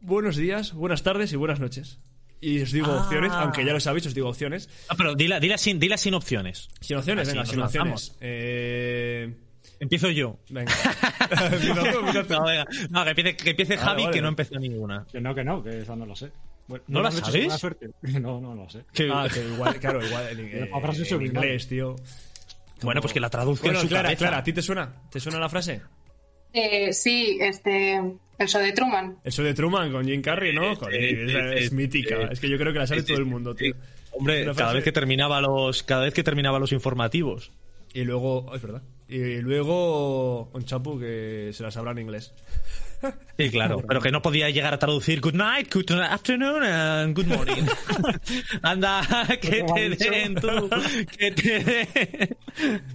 buenos días, buenas tardes y buenas noches. Y os digo Ah. opciones, aunque ya lo sabéis, os digo opciones. Ah, pero dila, dila, sin, dila sin opciones. Sin opciones, Así venga, sin opciones. Eh, Empiezo yo. venga. No, venga. No, que empiece, que empiece Vale, Javi, vale. que no empezó ninguna. Que no, que no, que esa no lo sé. Bueno, ¿No la buena suerte. No, no lo sé. Que- Ah, que igual, claro, igual en, eh, La frase es en inglés, tío. Bueno, pues que la traduzca Bueno, en su Clara, cabeza. Clara, ¿a ti te suena? ¿Te suena la frase? Eh, sí, este, el show de Truman. Eso de Truman con Jim Carrey, ¿no? Joder, esa eh, es mítica. eh, Es que yo creo que la sabe todo el mundo, tío. Hombre, cada frase- vez que terminaba los, cada vez que terminaba los informativos. Y luego, oh, es verdad. Y luego un chapu que se la sabrá en inglés. Sí, claro, pero que no podía llegar a traducir good night, good afternoon and good morning. Anda, que ¿Cómo ha te den tú, que te den.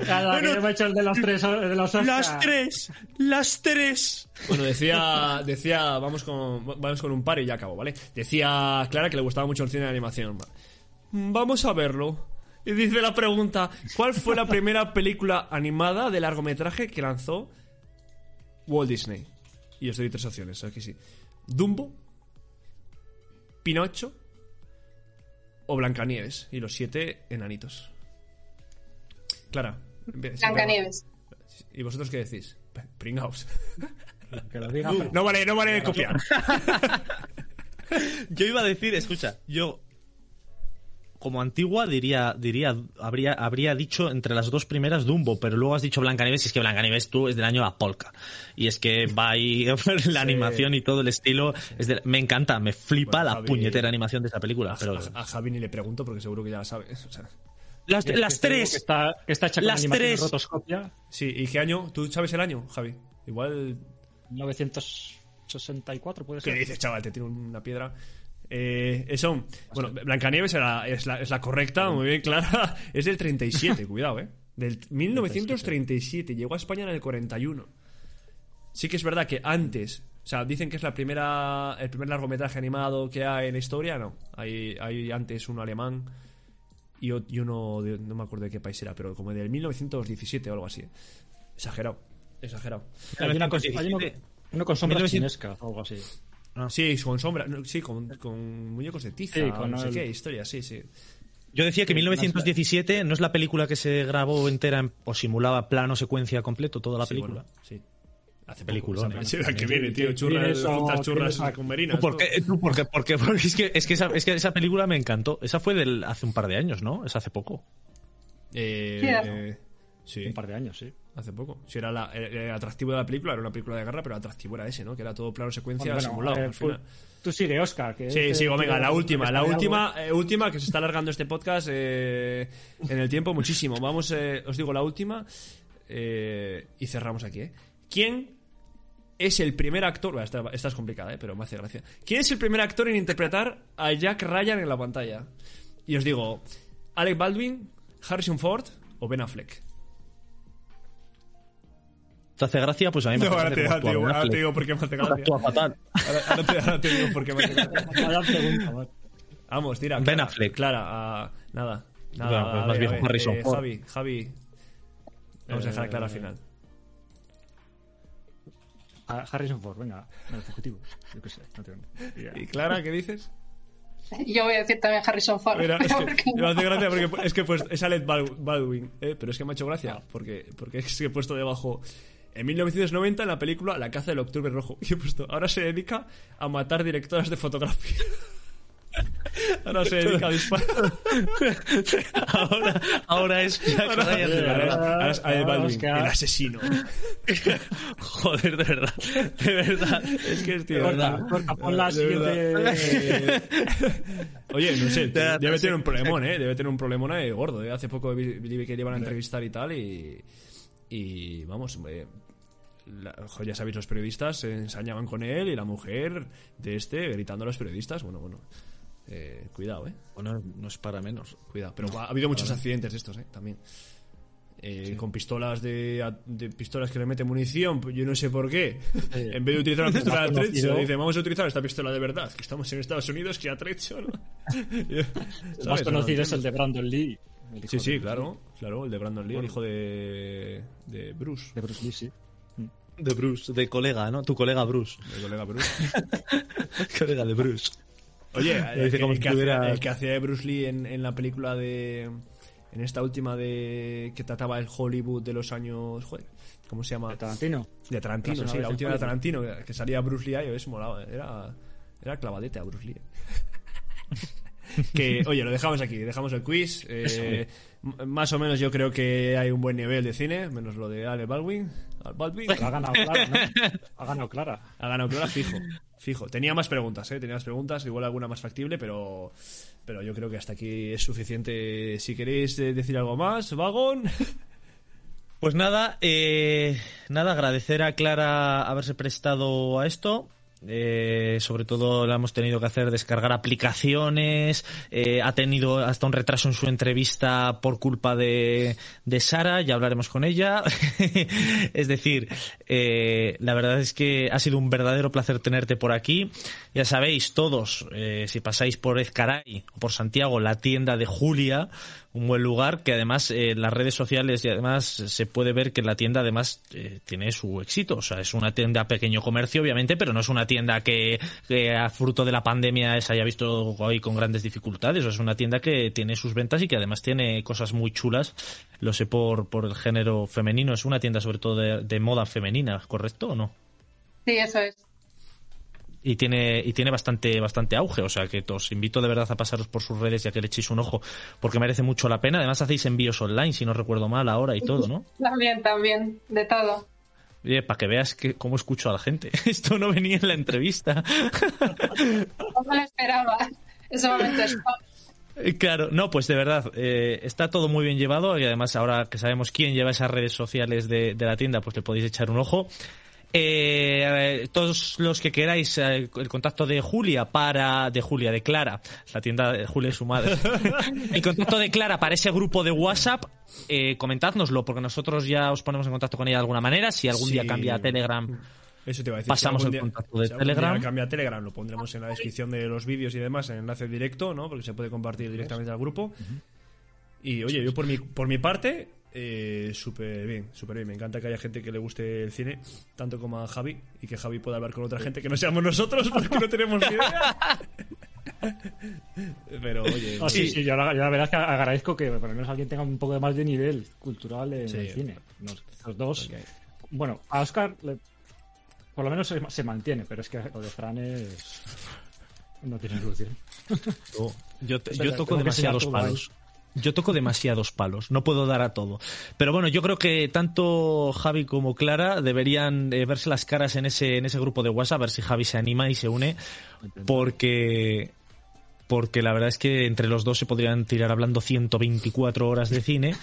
Cada Bueno, que me he hecho el de los tres de los. Las tres, las tres. Bueno, decía, decía, vamos con, vamos con un par y ya acabo, ¿vale? Decía Clara que le gustaba mucho el cine de animación. Vamos a verlo. Y dice la pregunta, ¿cuál fue la primera película animada de largometraje que lanzó Walt Disney? Y os doy tres opciones, aquí sí. Dumbo, Pinocho o Blancanieves. Y los siete enanitos. Clara. Blancanieves. ¿Y vosotros qué decís? Pringaos. Que lo diga. No vale, no vale copiar. Yo iba a decir, escucha, yo como antigua diría, diría, habría, habría dicho entre las dos primeras Dumbo, pero luego has dicho Blancanieves y es que Blancanieves tú es del año La Polka. Y es que va ahí la animación y todo el estilo. Es de- me encanta, me flipa Bueno, la Javi- puñetera animación de esa película. Pero A, a Javi ni le pregunto porque seguro que ya la sabes. o sea. las, Es las que te digo tres. Que está, que está hecha con Las tres. rotoscopia. Sí, ¿y qué año? ¿Tú sabes el año, Javi? Igual 1964 puede ¿Qué ser. dices, chaval? Te tiro una piedra. Eh, eso, bueno, Blancanieves era- es, la, es la correcta, muy bien, Clara. Es del 37, cuidado, ¿eh? Del 1937, llegó a España en el 41. Sí que es verdad que antes, o sea, dicen que es la primera, el primer largometraje animado que hay en la historia, no. Hay, hay antes uno alemán y, uno, de- no me acuerdo de qué país era, pero como del 1917 o algo así. Exagerado, exagerado. Hay una con, hay uno, uno con sombras 1900 chinescas o algo así. Sí, con sombra, no, sí, con, con muñecos de tiza, Sí, con no sé el- qué historia, sí, sí. Yo decía que Sí, 1917 no es la película que se grabó entera en- o simulaba plano secuencia completo toda la Sí, película. bueno, sí. Hace Peliculón, poco, ¿eh? esa- sí, la que viene, tío, ¿Quién churras, churras con merinas. ¿Tú por qué? ¿Tú por qué? Porque, porque es que, es, que esa, es que esa película me encantó. Esa fue del, hace un par de años, ¿no? Es hace poco. Eh, Sí, eh, Un par de años, sí. hace poco. Si era la- el, el atractivo de la película, era una película de guerra, pero el atractivo era ese, ¿no? Que era todo plano secuencia Bueno, simulado. eh, al final. Tú sigue, Oscar. Que Sí, este sigo, venga, la última, la última, eh, última que se está alargando este podcast eh, en el tiempo muchísimo. Vamos, eh, os digo la última eh, y cerramos aquí. ¿eh? ¿Quién es el primer actor? Bueno, esta, esta es complicada, ¿eh? pero me hace gracia. ¿Quién es el primer actor en interpretar a Jack Ryan en la pantalla? Y os digo, Alec Baldwin, Harrison Ford o Ben Affleck. ¿Te hace gracia? Pues a mí me hace gracia cómo actúa Ben Affleck. por qué me hace Actúa fatal. Ahora, ahora te, ahora te digo por qué me hace gracia. Vamos, tira. Ben Clara, Affleck. Clara, ah, nada. Nada, Bueno, pues más ver, Harrison eh, Ford. Javi, Javi. Vamos a dejar a Clara al final. A Harrison Ford, venga, el ejecutivo. Yo qué sé, no tengo idea. ¿Y Clara qué dices? Yo voy a decir también Harrison Ford. Mira, es que me no. hace gracia porque es que pues, es Alec Bal- Baldwin, ¿eh? pero es que me ha hecho gracia porque, porque es que he puesto debajo en 1990 en la película La caza del octubre rojo y he puesto ahora se dedica a matar directoras de fotografía. Ahora se dedica a disparar. ahora, ahora es Ahora, ahora es- Alec Baldwin, el asesino. Joder, de verdad. De verdad. Es que es tío. Corta, corta, pon la De siguiente. Oye, no sé, debe tener un problemón, ¿eh? Debe tener un problemón eh, gordo, ¿eh? Hace poco vi, vi que le iban a entrevistar y tal y... Y vamos, eh, la- ya sabéis, los periodistas se ensañaban con él y la mujer de este gritando a los periodistas. Bueno, bueno, eh, cuidado, ¿eh? Bueno, no es para menos. Cuidado. Pero ha habido muchos accidentes de estos, ¿eh? También. Eh, Con pistolas de, de pistolas que le meten munición, pues yo no sé por qué. En vez de utilizar una pistola de atrecho, dice, vamos a utilizar esta pistola de verdad, que estamos en Estados Unidos, que atrecho, ¿no? El más No conocido es el de Brandon Lee. Sí, sí, claro, claro, el de Brandon Lee, el hijo de, de Bruce, De Bruce Lee, sí. De Bruce, de colega, ¿no? Tu colega Bruce. el colega Bruce. colega de Bruce. Oye, el, dice que, como el que el que hacía de Bruce Lee en, en la película de... En esta última de... que trataba el Hollywood de los años... Joder, ¿cómo se llama? De Tarantino. De Tarantino, sí, la última de. Tarantino, que salía Bruce Lee ahí, eso molaba, era, era clavadete a Bruce Lee. que, oye, lo dejamos aquí, dejamos el quiz. eh, más o menos yo creo que hay un buen nivel de cine, menos lo de Ale Baldwin. Al Baldwin. Ha ganado Clara, ¿no? Ha ganado Clara. Ha ganado Clara, fijo. Fijo. Tenía más preguntas, ¿eh? Tenía más preguntas, igual alguna más factible, pero, pero yo creo que hasta aquí es suficiente. Si queréis eh, decir algo más, Vagón. Pues nada, eh, nada, agradecer a Clara haberse prestado a esto. Eh, sobre todo la hemos tenido que hacer descargar aplicaciones. eh, ha tenido hasta un retraso en su entrevista por culpa de, de Sara. Ya hablaremos con ella. es decir, eh, la verdad es que ha sido un verdadero placer tenerte por aquí. Ya sabéis, todos, si pasáis por Ezcaray o por Santiago, la tienda de Julia, un buen lugar que además eh, las redes sociales y además se puede ver que la tienda además eh, tiene su éxito. O sea, es una tienda pequeño comercio, obviamente, pero no es una tienda que, a fruto de la pandemia se haya visto hoy con grandes dificultades. O es una tienda que tiene sus ventas y que además tiene cosas muy chulas. Lo sé por, por el género femenino. Es una tienda sobre todo de, de moda femenina, ¿correcto o no? Sí, eso es. Y tiene y tiene bastante bastante auge o sea que os invito de verdad a pasaros por sus redes y a que le echéis un ojo porque merece mucho la pena además hacéis envíos online si no recuerdo mal ahora y todo no También, también, de todo. Oye, para que veas que, cómo escucho a la gente. Esto no venía en la entrevista. No lo esperaba. Ese momento es Claro, no, pues de verdad, eh, está todo muy bien llevado y además ahora que sabemos quién lleva esas redes sociales de, de la tienda, pues le podéis echar un ojo. Eh, todos los que queráis eh, el contacto de Julia para de Julia de Clara la tienda de Julia es su madre el contacto de Clara para ese grupo de WhatsApp eh, comentádnoslo porque nosotros ya os ponemos en contacto con ella de alguna manera si algún día cambia a Telegram Eso te iba a decir. Pasamos si algún el contacto de si algún día Telegram. cambia a Telegram, lo pondremos en la descripción de los vídeos y demás, en enlace directo, ¿no? Porque se puede compartir directamente al grupo. Y oye, yo por mi, por mi parte, eh, súper bien, súper bien. Me encanta que haya gente que le guste el cine, tanto como a Javi, y que Javi pueda hablar con otra gente que no seamos nosotros, porque no tenemos ni idea. Pero oye, Ah, sí, sí, yo la, yo la verdad es que agradezco que por lo menos alguien tenga un poco de más de nivel cultural en Sí. el cine. Nos- Los dos. Bueno, a Oscar le- por lo menos se, se mantiene, pero es que lo de Fran es. No tiene solución. Yo, te- yo toco demasiados palos. Yo toco demasiados palos, no puedo dar a todo. Pero bueno, yo creo que tanto Javi como Clara deberían eh, verse las caras en ese, en ese grupo de WhatsApp, a ver si Javi se anima y se une, porque, porque la verdad es que entre los dos se podrían tirar hablando 124 horas de cine.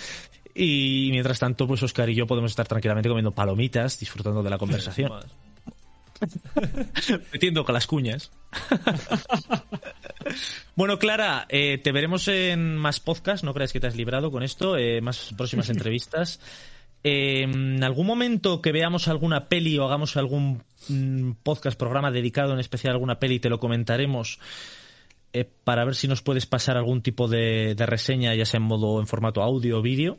Y mientras tanto, pues Oscar y yo podemos estar tranquilamente comiendo palomitas, disfrutando de la conversación, metiendo con las cuñas. Bueno, Clara, eh, te veremos en más podcasts, no creas que te has librado con esto, eh, más próximas entrevistas. Eh, en algún momento que veamos alguna peli o hagamos algún mm, podcast, programa dedicado en especial a alguna peli, te lo comentaremos eh, para ver si nos puedes pasar algún tipo de, de reseña, ya sea en modo en formato audio o vídeo,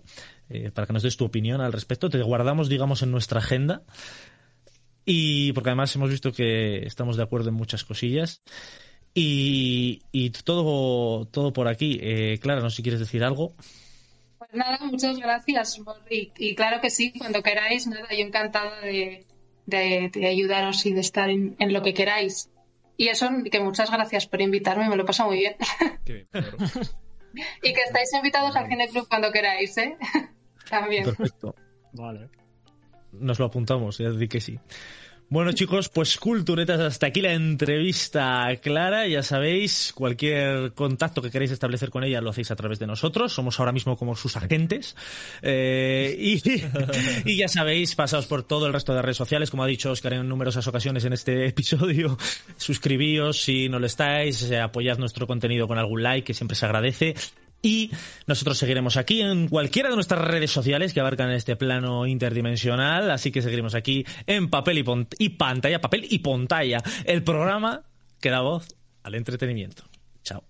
eh, para que nos des tu opinión al respecto. Te guardamos, digamos, en nuestra agenda. Y porque además hemos visto que estamos de acuerdo en muchas cosillas. Y, y todo, todo por aquí. Eh, Clara, no sé si quieres decir algo. Pues nada, muchas gracias. Y, y claro que sí, cuando queráis, nada, yo encantada de, de- de ayudaros y de estar en, en lo que queráis. Y eso, que muchas gracias por invitarme, me lo paso muy bien. Qué bien, claro. y que estáis invitados al Cine Club cuando queráis, ¿eh? También. Perfecto. Vale. Nos lo apuntamos, ya di que sí. Bueno chicos, pues culturetas, hasta aquí la entrevista a Clara. Ya sabéis, cualquier contacto que queráis establecer con ella lo hacéis a través de nosotros. Somos ahora mismo como sus agentes. Eh, y, y ya sabéis, pasaos por todo el resto de redes sociales, como ha dicho Oscar en numerosas ocasiones en este episodio. Suscribíos si no lo estáis, eh, apoyad nuestro contenido con algún like, que siempre se agradece. Y nosotros seguiremos aquí en cualquiera de nuestras redes sociales que abarcan este plano interdimensional. Así que seguiremos aquí en papel y, pantalla, papel y pantalla. El programa que da voz al entretenimiento. Chao.